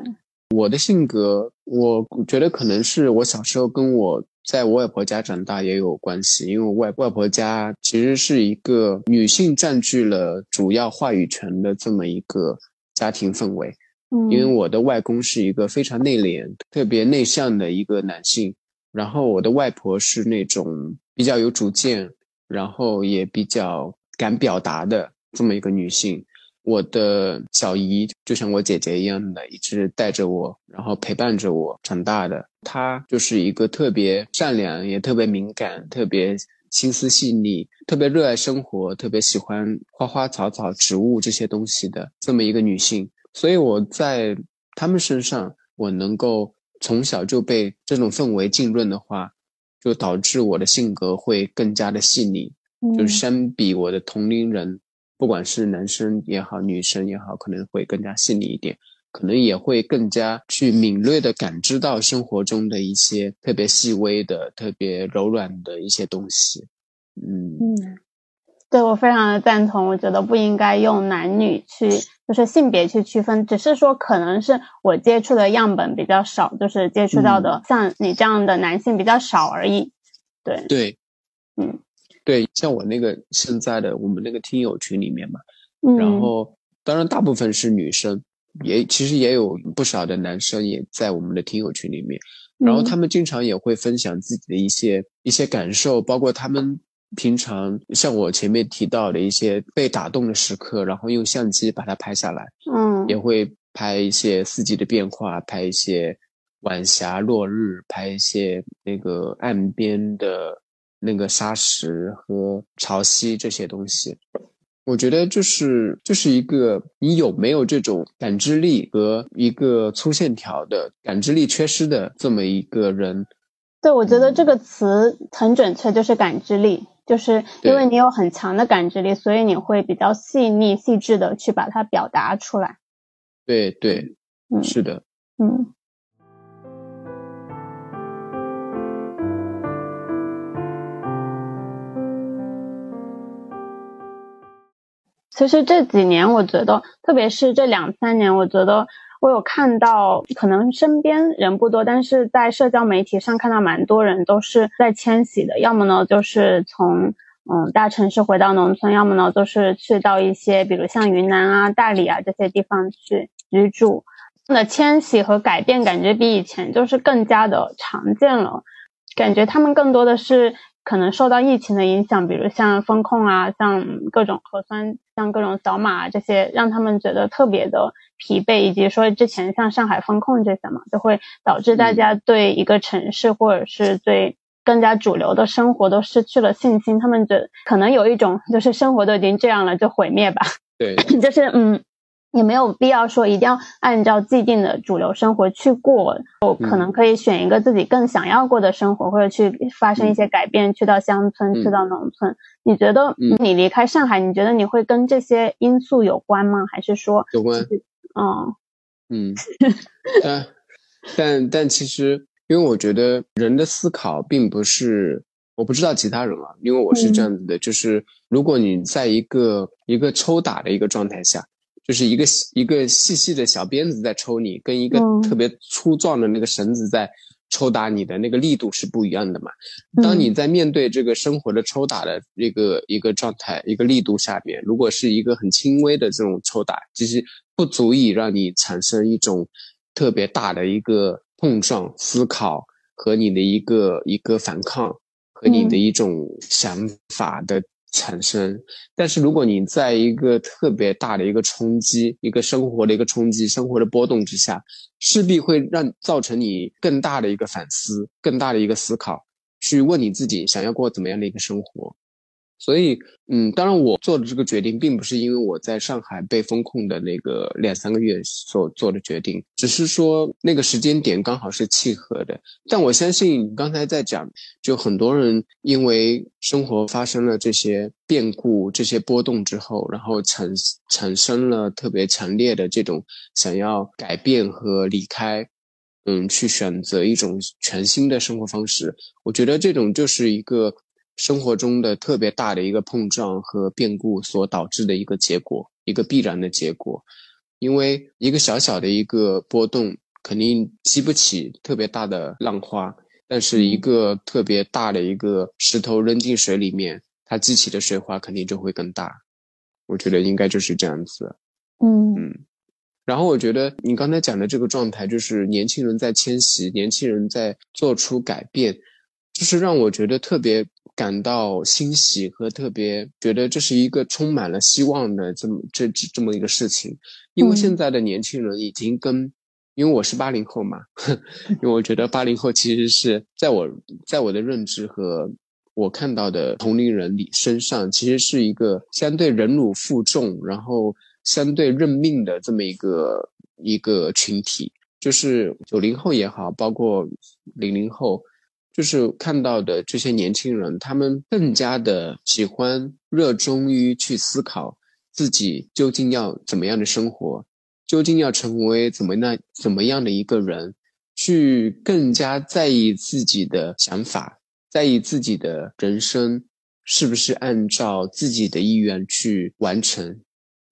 Speaker 2: 我的性格，我觉得可能是我小时候跟我在我外婆家长大也有关系，因为我外外婆家其实是一个女性占据了主要话语权的这么一个家庭氛围。
Speaker 1: 嗯，
Speaker 2: 因为我的外公是一个非常内敛、特别内向的一个男性，然后我的外婆是那种比较有主见，然后也比较敢表达的这么一个女性。我的小姨就像我姐姐一样的，一直带着我，然后陪伴着我长大的。她就是一个特别善良，也特别敏感，特别心思细腻，特别热爱生活，特别喜欢花花草草、植物这些东西的这么一个女性。所以我在他们身上，我能够从小就被这种氛围浸润的话，就导致我的性格会更加的细腻，就是相比我的同龄人。不管是男生也好，女生也好，可能会更加细腻一点，可能也会更加去敏锐的感知到生活中的一些特别细微的、特别柔软的一些东西。嗯
Speaker 1: 嗯，对我非常的赞同。我觉得不应该用男女去，就是性别去区分，只是说可能是我接触的样本比较少，就是接触到的像你这样的男性比较少而已。对
Speaker 2: 对，
Speaker 1: 嗯。
Speaker 2: 对，像我那个现在的我们那个听友群里面嘛，
Speaker 1: 嗯，
Speaker 2: 然后当然大部分是女生，也其实也有不少的男生也在我们的听友群里面，然后他们经常也会分享自己的一些一些感受，包括他们平常像我前面提到的一些被打动的时刻，然后用相机把它拍下来，
Speaker 1: 嗯，
Speaker 2: 也会拍一些四季的变化，拍一些晚霞、落日，拍一些那个岸边的。那个沙石和潮汐这些东西，我觉得就是就是一个你有没有这种感知力和一个粗线条的感知力缺失的这么一个人。
Speaker 1: 对，我觉得这个词很准确，就是感知力，就是因为你有很强的感知力，所以你会比较细腻细致的去把它表达出来。
Speaker 2: 对对，
Speaker 1: 嗯，
Speaker 2: 是的，
Speaker 1: 嗯。其实这几年，我觉得，特别是这两三年，我觉得我有看到，可能身边人不多，但是在社交媒体上看到蛮多人都是在迁徙的，要么呢就是从嗯大城市回到农村，要么呢就是去到一些比如像云南啊、大理啊这些地方去居住。那迁徙和改变，感觉比以前就是更加的常见了，感觉他们更多的是。可能受到疫情的影响，比如像风控啊，像各种核酸，像各种扫码这些，让他们觉得特别的疲惫，以及说之前像上海封控这些嘛，就会导致大家对一个城市或者是对更加主流的生活都失去了信心。他们觉可能有一种就是生活都已经这样了，就毁灭吧。
Speaker 2: 对，
Speaker 1: 就是嗯。也没有必要说一定要按照既定的主流生活去过，我可能可以选一个自己更想要过的生活，或者去发生一些改变，去到乡村，去到农村。你觉得你离开上海，你觉得你会跟这些因素有关吗？还是说
Speaker 2: 有关？
Speaker 1: 嗯
Speaker 2: 嗯，但但但其实，因为我觉得人的思考并不是，我不知道其他人啊，因为我是这样子的，就是如果你在一个一个抽打的一个状态下。就是一个一个细细的小鞭子在抽你，跟一个特别粗壮的那个绳子在抽打你的那个力度是不一样的嘛。当你在面对这个生活的抽打的一个一个状态、一个力度下面，如果是一个很轻微的这种抽打，其实不足以让你产生一种特别大的一个碰撞、思考和你的一个一个反抗和你的一种想法的。产生，但是如果你在一个特别大的一个冲击、一个生活的一个冲击、生活的波动之下，势必会让造成你更大的一个反思、更大的一个思考，去问你自己想要过怎么样的一个生活。所以，嗯，当然，我做的这个决定并不是因为我在上海被封控的那个两三个月所做的决定，只是说那个时间点刚好是契合的。但我相信，刚才在讲，就很多人因为生活发生了这些变故、这些波动之后，然后产产生了特别强烈的这种想要改变和离开，嗯，去选择一种全新的生活方式。我觉得这种就是一个。生活中的特别大的一个碰撞和变故所导致的一个结果，一个必然的结果。因为一个小小的一个波动，肯定激不起特别大的浪花，但是一个特别大的一个石头扔进水里面，它激起的水花肯定就会更大。我觉得应该就是这样子。
Speaker 1: 嗯
Speaker 2: 嗯。然后我觉得你刚才讲的这个状态，就是年轻人在迁徙，年轻人在做出改变，就是让我觉得特别。感到欣喜和特别觉得这是一个充满了希望的这么这这么一个事情，因为现在的年轻人已经跟，因为我是八零后嘛，因为我觉得八零后其实是在我在我的认知和我看到的同龄人里身上，其实是一个相对忍辱负重，然后相对认命的这么一个一个群体，就是九零后也好，包括零零后。就是看到的这些年轻人，他们更加的喜欢、热衷于去思考自己究竟要怎么样的生活，究竟要成为怎么那怎么样的一个人，去更加在意自己的想法，在意自己的人生是不是按照自己的意愿去完成。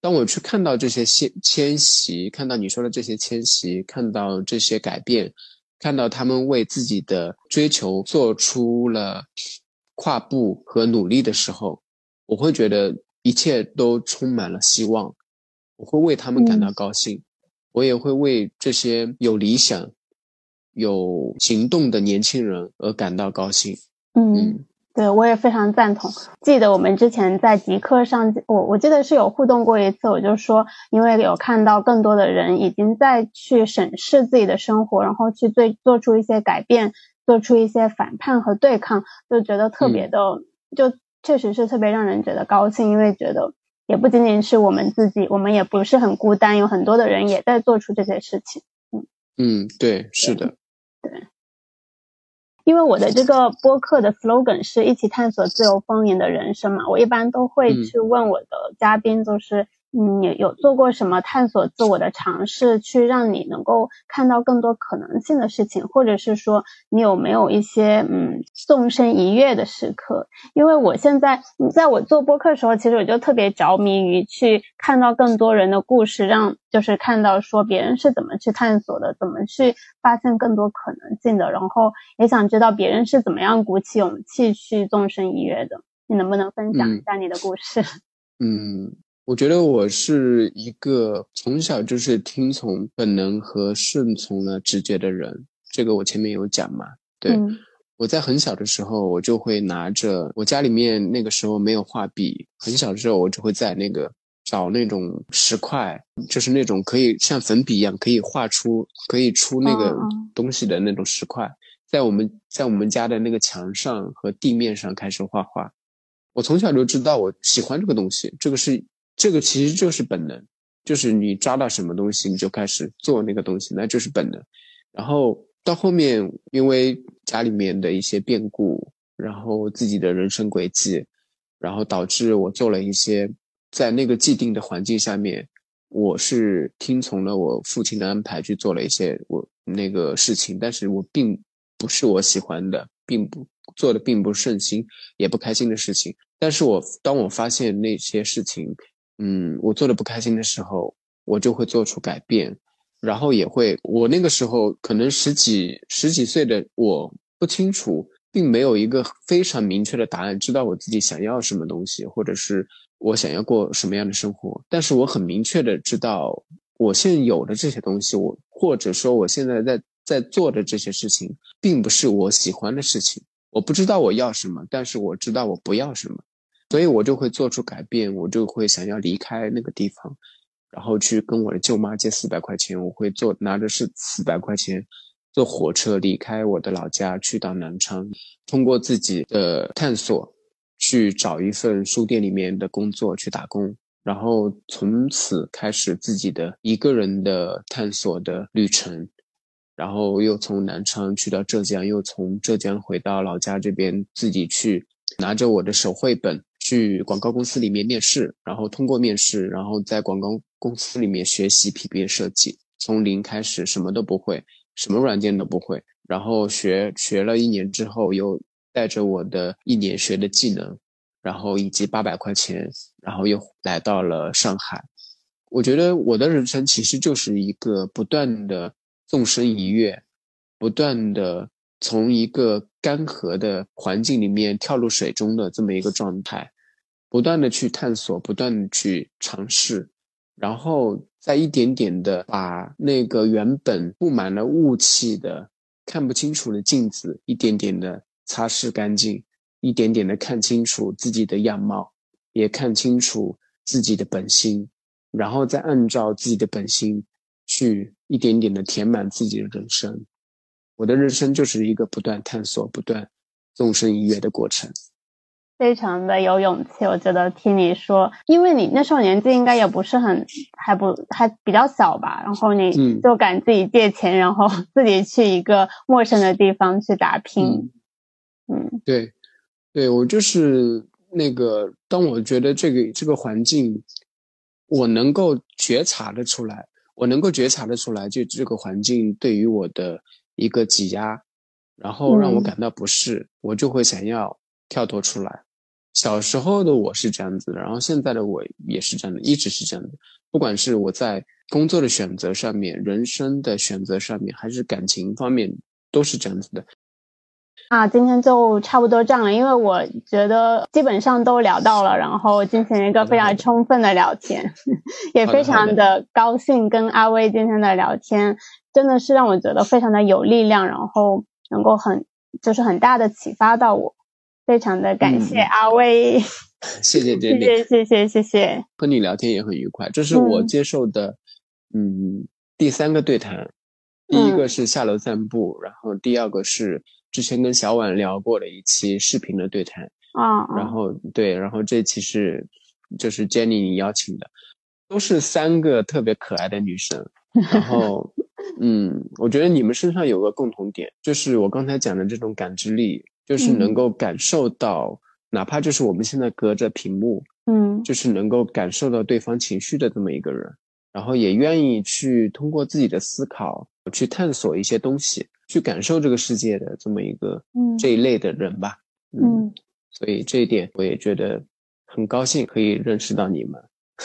Speaker 2: 当我去看到这些迁迁徙，看到你说的这些迁徙，看到这些改变。看到他们为自己的追求做出了跨步和努力的时候，我会觉得一切都充满了希望。我会为他们感到高兴，我也会为这些有理想、有行动的年轻人而感到高兴。
Speaker 1: 嗯。对，我也非常赞同。记得我们之前在极客上，我我记得是有互动过一次。我就说，因为有看到更多的人已经在去审视自己的生活，然后去做做出一些改变，做出一些反叛和对抗，就觉得特别的，就确实是特别让人觉得高兴。因为觉得也不仅仅是我们自己，我们也不是很孤单，有很多的人也在做出这些事情。
Speaker 2: 嗯嗯，对，是的，
Speaker 1: 对。因为我的这个播客的 slogan 是一起探索自由丰盈的人生嘛，我一般都会去问我的嘉宾，就是。嗯，有有做过什么探索自我的尝试，去让你能够看到更多可能性的事情，或者是说你有没有一些嗯纵身一跃的时刻？因为我现在在我做播客的时候，其实我就特别着迷于去看到更多人的故事，让就是看到说别人是怎么去探索的，怎么去发现更多可能性的，然后也想知道别人是怎么样鼓起勇气去纵身一跃的。你能不能分享一下你的故事？
Speaker 2: 嗯。我觉得我是一个从小就是听从本能和顺从了直觉的人，这个我前面有讲嘛。对，我在很小的时候，我就会拿着我家里面那个时候没有画笔，很小的时候我就会在那个找那种石块，就是那种可以像粉笔一样可以画出可以出那个东西的那种石块，在我们在我们家的那个墙上和地面上开始画画。我从小就知道我喜欢这个东西，这个是。这个其实就是本能，就是你抓到什么东西，你就开始做那个东西，那就是本能。然后到后面，因为家里面的一些变故，然后自己的人生轨迹，然后导致我做了一些在那个既定的环境下面，我是听从了我父亲的安排去做了一些我那个事情，但是我并不是我喜欢的，并不做的并不顺心，也不开心的事情。但是我当我发现那些事情。嗯，我做的不开心的时候，我就会做出改变，然后也会，我那个时候可能十几十几岁的我不清楚，并没有一个非常明确的答案，知道我自己想要什么东西，或者是我想要过什么样的生活。但是我很明确的知道，我现有的这些东西，我或者说我现在在在做的这些事情，并不是我喜欢的事情。我不知道我要什么，但是我知道我不要什么。所以我就会做出改变，我就会想要离开那个地方，然后去跟我的舅妈借四百块钱。我会坐拿着是四百块钱，坐火车离开我的老家，去到南昌，通过自己的探索，去找一份书店里面的工作去打工，然后从此开始自己的一个人的探索的旅程，然后又从南昌去到浙江，又从浙江回到老家这边，自己去拿着我的手绘本去广告公司里面面试，然后通过面试，然后在广告公司里面学习皮鞭设计，从零开始，什么都不会，什么软件都不会，然后学学了一年之后又。带着我的一年学的技能，然后以及八百块钱，然后又来到了上海。我觉得我的人生其实就是一个不断的纵身一跃，不断的从一个干涸的环境里面跳入水中的这么一个状态，不断的去探索，不断的去尝试，然后再一点点的把那个原本布满了雾气的、看不清楚的镜子，一点点的。擦拭干净，一点点的看清楚自己的样貌，也看清楚自己的本心，然后再按照自己的本心去一点点的填满自己的人生。我的人生就是一个不断探索、不断纵身一跃的过程。
Speaker 1: 非常的有勇气，我觉得听你说，因为你那时候年纪应该也不是很，还不还比较小吧，然后你就敢自己借钱，然后 自己去一个陌生的地方去打拼。嗯，
Speaker 2: 对，对我就是那个，当我觉得这个这个环境，我能够觉察的出来，我能够觉察的出来，就这个环境对于我的一个挤压，然后让我感到不适，我就会想要跳脱出来。小时候的我是这样子的，然后现在的我也是这样的，一直是这样的。不管是我在工作的选择上面，人生的选择上面，还是感情方面，都是这样子的。
Speaker 1: 啊，今天就差不多这样了，因为我觉得基本上都聊到了，然后进行一个非常充分的聊天，也非常的高兴跟阿威今天的聊天，真的是让我觉得非常的有力量，然后能够很就是很大的启发到我，非常的感谢阿威，
Speaker 2: 谢谢，
Speaker 1: 谢谢，谢谢谢。
Speaker 2: 和你聊天也很愉快，这是我接受的嗯第三个对谈。第一个是下楼散步，然后第二个是之前跟小婉聊过的一期视频的对谈。
Speaker 1: 啊，
Speaker 2: 然后对，然后这期是就是 Jenny 邀请的，都是三个特别可爱的女生。然后嗯我觉得你们身上有个共同点，就是我刚才讲的这种感知力。就是能够感受到，哪怕就是我们现在隔着屏幕，
Speaker 1: 嗯，
Speaker 2: 就是能够感受到对方情绪的这么一个人，然后也愿意去通过自己的思考去探索一些东西。去感受这个世界的这么一个这一类的人吧，嗯，所以这一点我也觉得很高兴可以认识到你们，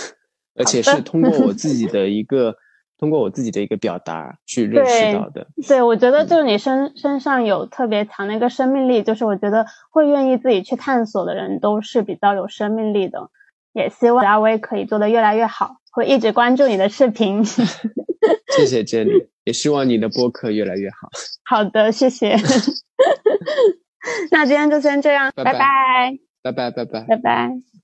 Speaker 2: 而且是通过我自己 的一个通过我自己的一个表达去认识到的。
Speaker 1: 对，我觉得就是你身身上有特别强的一个生命力，就是我觉得会愿意自己去探索的人都是比较有生命力的。也希望阿威可以做得越来越好，会一直关注你的视频。
Speaker 2: 谢谢 Jenny，也希望你的播客越来越好。
Speaker 1: 好的，谢谢。那今天就先这样，拜拜，
Speaker 2: 拜拜，拜拜，
Speaker 1: 拜拜。